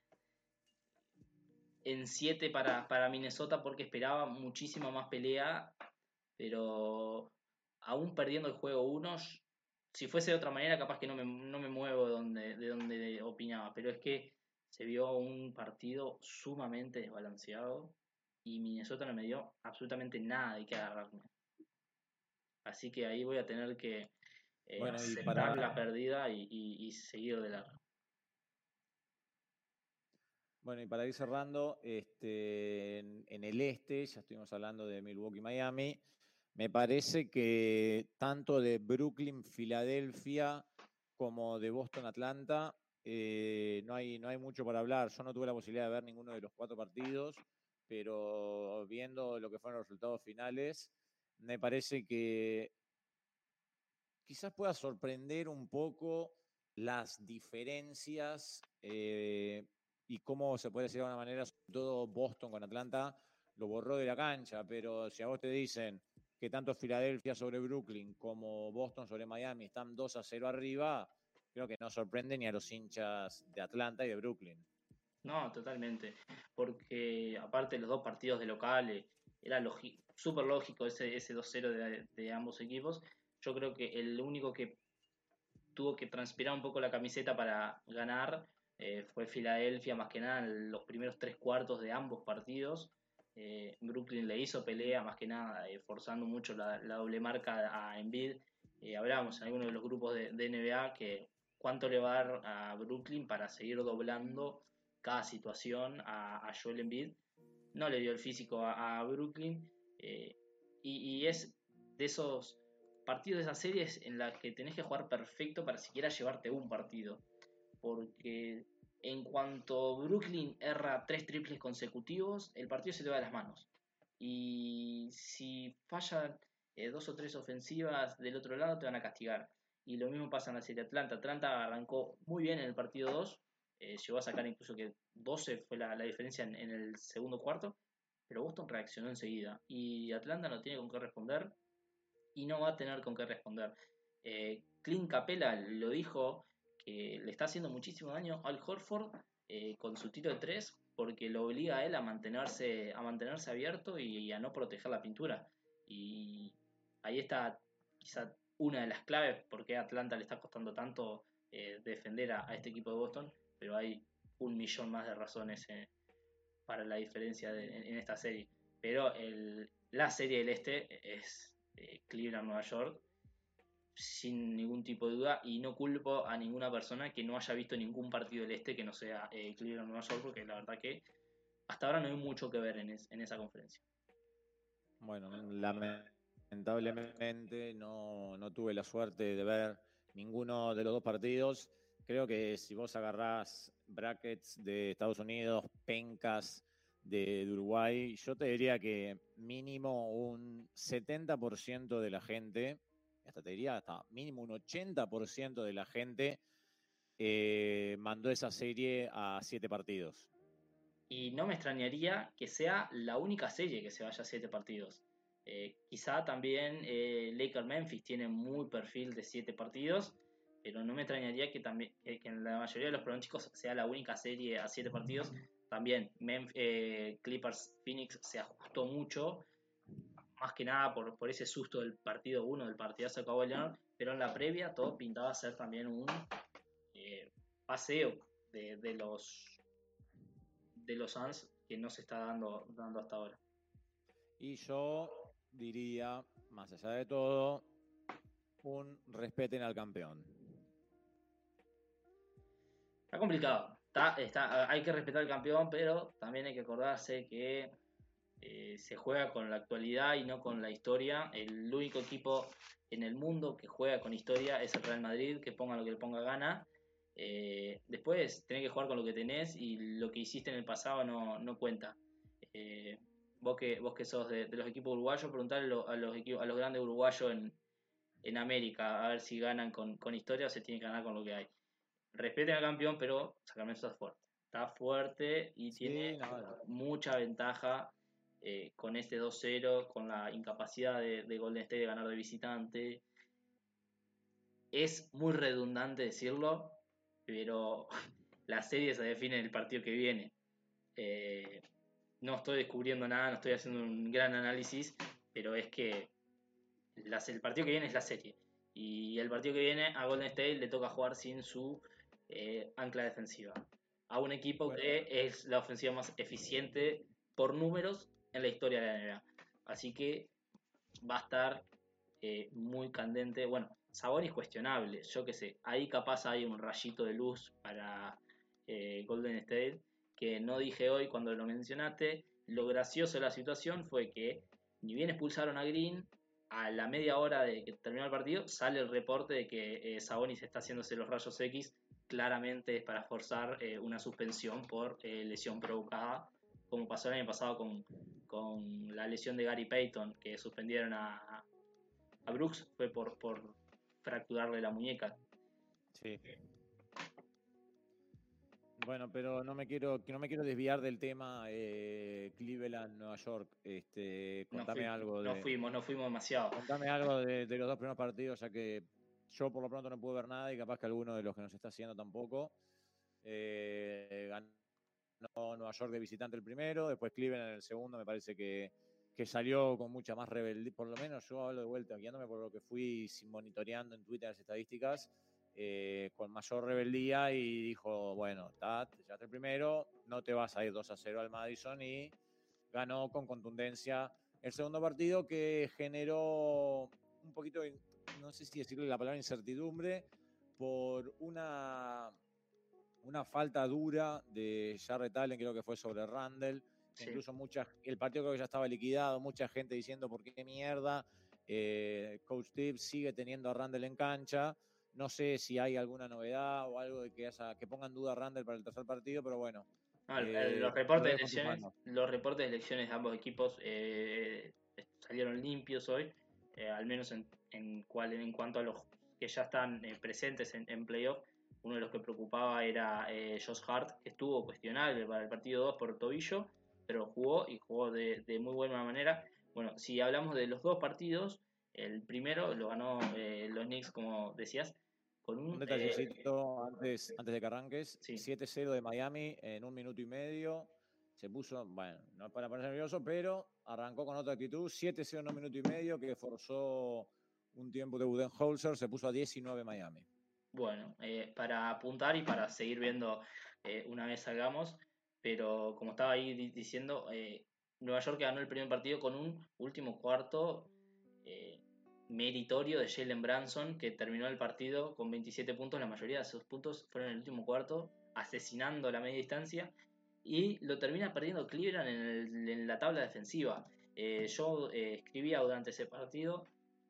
en 7 para, para Minnesota porque esperaba muchísima más pelea. Pero aún perdiendo el juego 1, si fuese de otra manera, capaz que no me, no me muevo de donde, de donde opinaba. Pero es que se vio un partido sumamente desbalanceado y Minnesota no me dio absolutamente nada de que agarrarme. Así que ahí voy a tener que eh, aceptar la pérdida y, seguir de largo. Bueno, y para ir cerrando, este, en, el este, ya estuvimos hablando de Milwaukee, Miami, me parece que tanto de Brooklyn, Filadelfia, como de Boston, Atlanta, eh, no, hay, no hay mucho para hablar. Yo no tuve la posibilidad de ver ninguno de los cuatro partidos, pero viendo lo que fueron los resultados finales, me parece que quizás pueda sorprender un poco las diferencias eh, y cómo se puede decir de una manera, todo Boston con Atlanta lo borró de la cancha, pero si a vos te dicen que tanto Filadelfia sobre Brooklyn como Boston sobre Miami están 2 a 0 arriba, creo que no sorprende ni a los hinchas de Atlanta y de Brooklyn. No, totalmente. Porque aparte los dos partidos de locales, era súper lógico ese, ese 2-0 de, ambos equipos. Yo creo que el único que tuvo que transpirar un poco la camiseta para ganar eh, fue Filadelfia, más que nada en los primeros tres cuartos de ambos partidos. Eh, Brooklyn le hizo pelea, más que nada, eh, forzando mucho la, doble marca a Embiid. hablábamos en algunos de los grupos de, de NBA que cuánto le va a dar a Brooklyn para seguir doblando cada situación a, Joel Embiid. No le dio el físico a, Brooklyn eh, y, es de esos partidos de esas series en las que tenés que jugar perfecto para siquiera llevarte un partido. Porque en cuanto Brooklyn erra tres triples consecutivos, el partido se te va de las manos. Y si falla eh, dos o tres ofensivas del otro lado te van a castigar. Y lo mismo pasa en la serie Atlanta. Atlanta arrancó muy bien en el partido 2, eh, llegó a sacar incluso que 12 fue la, diferencia en, el segundo cuarto, pero Boston reaccionó enseguida. Y Atlanta no tiene con qué responder y no va a tener con qué responder. Eh, Clint Capella lo dijo que le está haciendo muchísimo daño al Horford eh, con su tiro de 3 porque lo obliga a él a mantenerse, a mantenerse abierto y, a no proteger la pintura. Y ahí está quizá una de las claves por qué Atlanta le está costando tanto eh, defender a, este equipo de Boston, pero hay un millón más de razones eh, para la diferencia en, esta serie. Pero la serie del este es Cleveland-Nueva York sin ningún tipo de duda y no culpo a ninguna persona que no haya visto ningún partido del este que no sea eh, Cleveland Nueva York porque la verdad que hasta ahora no hay mucho que ver en, esa conferencia. Bueno, lamentablemente no, tuve la suerte de ver ninguno de los dos partidos. Creo que si vos agarrás brackets de Estados Unidos, pencas de, Uruguay, yo te diría que mínimo un 70% de la gente hasta te diría hasta mínimo un 80% de la gente eh, mandó esa serie a siete partidos. Y no me extrañaría que sea la única serie que se vaya a siete partidos. Eh, quizá también eh, Laker Memphis tiene muy perfil de siete partidos, pero no me extrañaría que también que en la mayoría de los pronósticos sea la única serie a siete partidos. También Clippers Phoenix se ajustó mucho más que nada por, por ese susto del partido 1, del partidazo de Kawhi Leonard, pero en la previa todo pintaba a ser también un eh, paseo de, de, los de los Suns que no se está dando, dando hasta ahora. Y yo diría, más allá de todo, un respeten al campeón. Está complicado. Está, está, hay que respetar al campeón, pero también hay que acordarse que eh, se juega con la actualidad y no con la historia. El único equipo en el mundo que juega con historia es el Real Madrid, que ponga lo que le ponga gana. Eh, después tenés que jugar con lo que tenés y lo que hiciste en el pasado no, cuenta. Eh, vos, que, vos que sos de, los equipos uruguayos, preguntarle a los, equipos, a los grandes uruguayos en, América a ver si ganan con, historia o se tiene que ganar con lo que hay. Respeten al campeón, pero Sacramento está fuerte. Está fuerte y tiene mucha ventaja eh, con este 2-0, con la incapacidad de, Golden State de ganar de visitante. Es muy redundante decirlo, pero la serie se define en el partido que viene. Eh, no estoy descubriendo nada, no estoy haciendo un gran análisis, pero es que el partido que viene es la serie. Y el partido que viene a Golden State le toca jugar sin su eh, ancla defensiva. A un equipo que es la ofensiva más eficiente por números en la historia de la NBA. Así que va a estar eh, muy candente. Bueno, es cuestionable, yo qué sé. Ahí capaz hay un rayito de luz para eh, Golden State que no dije hoy cuando lo mencionaste. Lo gracioso de la situación fue que ni bien expulsaron a Green, a la media hora de que terminó el partido, sale el reporte de que eh, Sabonis está haciéndose los rayos X. Claramente es para forzar eh, una suspensión por lesión provocada, como pasó el año pasado con, con la lesión de Gary Payton, que suspendieron a, a Brooks, fue por, por fracturarle la muñeca. Sí. Bueno, pero no me quiero, no me quiero desviar del tema eh, Cleveland, Nueva York. Este, contame algo de. No fuimos, no fuimos demasiado. Contame algo de, los dos primeros partidos, ya que yo por lo pronto no pude ver nada y capaz que alguno de los que nos está haciendo tampoco. Eh, no Nueva York de visitante el primero, después Cleveland en el segundo, me parece que, salió con mucha más rebeldía, por lo menos yo hablo de vuelta, guiándome por lo que fui monitoreando en Twitter las estadísticas, eh, con mayor rebeldía y dijo, bueno, Tat, ya el primero, no te vas a ir 2 a 0 al Madison y ganó con contundencia el segundo partido que generó un poquito, no sé si decirle la palabra incertidumbre, por una una falta dura de Jarrett Allen, creo que fue sobre Randall. Incluso mucha, el partido creo que ya estaba liquidado, mucha gente diciendo por qué mierda. Eh, Coach Steve sigue teniendo a Randall en cancha. No sé si hay alguna novedad o algo de que, que pongan duda a Randall para el tercer partido, pero bueno. Eh, los, reportes de elecciones, los reportes de elecciones de ambos equipos eh, salieron limpios hoy. Eh, al menos en, en, cual, en cuanto a los que ya están eh, presentes en, en, playoff. Uno de los que preocupaba era eh, Josh Hart, que estuvo cuestionable para el partido 2 por tobillo, pero jugó y jugó de, de, muy buena manera. Bueno, si hablamos de los dos partidos, el primero lo ganó los Knicks, como decías, con un, un detallecito antes, antes de que arranques. Sí. 7-0 de Miami en un minuto y medio se puso, bueno, no para ponerse nervioso, pero arrancó con otra actitud, 7-0 en un minuto y medio, que forzó un tiempo de Budenholzer, se puso a 19 Miami. Bueno, eh, para apuntar y para seguir viendo eh, una vez salgamos, pero como estaba ahí diciendo, eh, Nueva York ganó el primer partido con un último cuarto meritorio de Jalen Branson, que terminó el partido con 27 puntos, la mayoría de esos puntos fueron en el último cuarto, asesinando la media distancia y lo termina perdiendo Cleveland en, la tabla defensiva. Eh, yo eh, escribía durante ese partido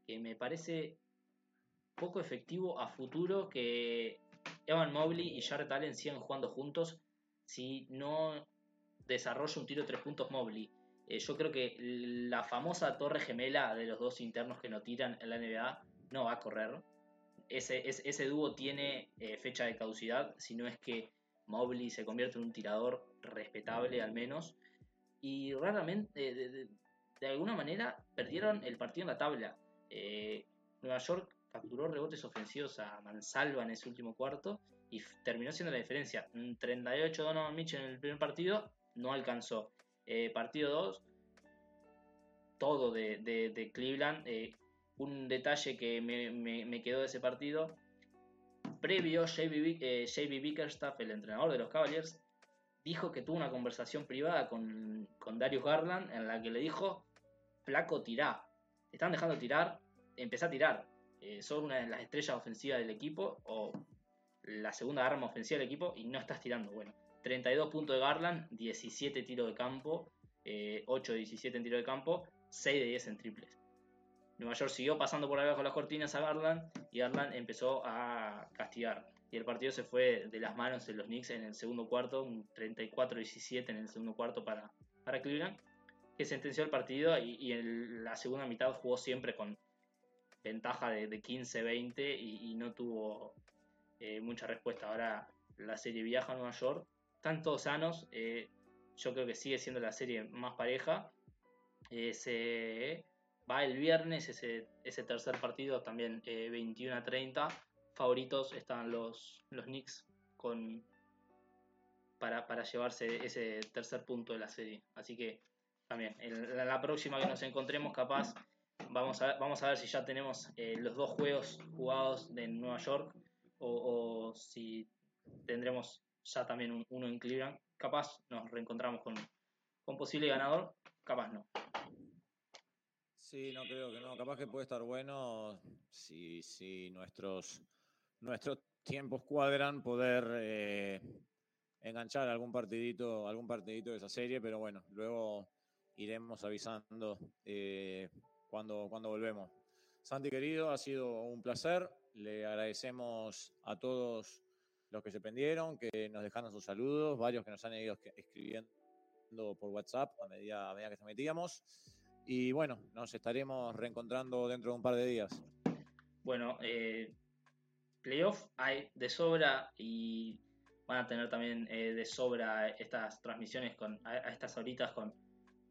que me parece poco efectivo a futuro que Evan Mobley y Jared Allen sigan jugando juntos si no desarrolla un tiro de tres puntos Mobley. Eh, yo creo que la famosa torre gemela de los dos internos que no tiran en la NBA no va a correr. Ese, ese, dúo tiene fecha de caducidad, si no es que Mobley se convierte en un tirador respetable al menos. Y raramente, de, alguna manera, perdieron el partido en la tabla. Eh, Nueva York capturó rebotes ofensivos a Mansalva en ese último cuarto y terminó siendo la diferencia. 38 Donovan Mitchell en el primer partido, no alcanzó. Eh, partido 2, todo de, de, Cleveland. Eh, un detalle que me, me, quedó de ese partido. Previo, JB, eh, Bickerstaff, el entrenador de los Cavaliers, dijo que tuvo una conversación privada con, con Darius Garland en la que le dijo, flaco, tirá. Te están dejando tirar, empezá a tirar. Eh, sos una de las estrellas ofensivas del equipo o la segunda arma ofensiva del equipo y no estás tirando. Bueno, 32 puntos de Garland, 17 tiros de campo, eh, 8 de 17 en tiro de campo, 6 de 10 en triples. Nueva York siguió pasando por abajo las cortinas a Garland y Garland empezó a castigar. Y el partido se fue de las manos de los Knicks en el segundo cuarto, un 34-17 en el segundo cuarto para, para Cleveland, que sentenció el partido y, en la segunda mitad jugó siempre con ventaja de, de 15-20 y, y, no tuvo eh, mucha respuesta. Ahora la serie viaja a Nueva York, están todos sanos, eh, yo creo que sigue siendo la serie más pareja. Eh, se va el viernes ese, ese tercer partido, también 21 a 30. Favoritos están los, Knicks con, para, llevarse ese tercer punto de la serie. Así que también, la próxima que nos encontremos, capaz Vamos a, vamos a ver si ya tenemos eh, los dos juegos jugados de Nueva York o, si tendremos ya también un, uno en Cleveland. Capaz nos reencontramos con, con posible ganador, capaz no. Sí, no creo que no. Capaz que puede estar bueno si, si nuestros, nuestros tiempos cuadran poder eh, enganchar algún partidito, algún partidito de esa serie, pero bueno, luego iremos avisando eh, cuando, cuando volvemos. Santi querido, ha sido un placer. Le agradecemos a todos los que se prendieron, que nos dejaron sus saludos, varios que nos han ido escribiendo por WhatsApp a medida, a medida que se metíamos. Y bueno, nos estaremos reencontrando dentro de un par de días. Bueno, eh, playoff hay de sobra y van a tener también eh, de sobra estas transmisiones con, a, estas horitas con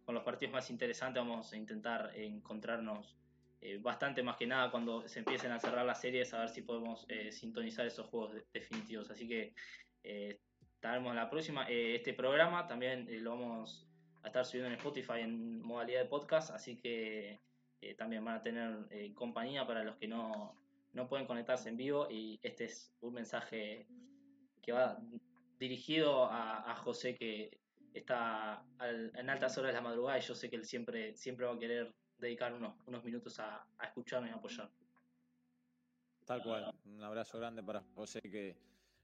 con los partidos más interesantes vamos a intentar encontrarnos eh, bastante más que nada cuando se empiecen a cerrar las series a ver si podemos eh, sintonizar esos juegos de, definitivos. Así que estaremos la próxima. Este programa también lo vamos a estar subiendo en Spotify en modalidad de podcast, así que eh, también van a tener compañía para los que no, no pueden conectarse en vivo y este es un mensaje que va dirigido a, José que está en altas horas de la madrugada y yo sé que él siempre, siempre va a querer dedicar unos, unos minutos a, a escucharme y apoyar. Tal cual, un abrazo grande para José que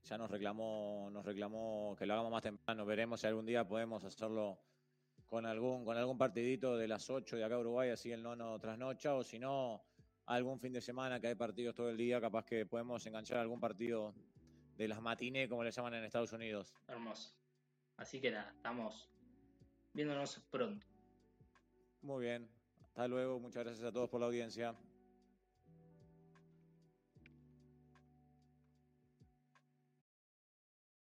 ya nos reclamó, nos reclamó que lo hagamos más temprano. Veremos si algún día podemos hacerlo con algún, con algún partidito de las 8 de acá Uruguay, así el nono trasnocha, o si no, algún fin de semana que hay partidos todo el día, capaz que podemos enganchar algún partido de las matines, como le llaman en Estados Unidos. Hermoso. Así que nada, estamos viéndonos pronto. Muy bien. Hasta luego, muchas gracias a todos por la audiencia.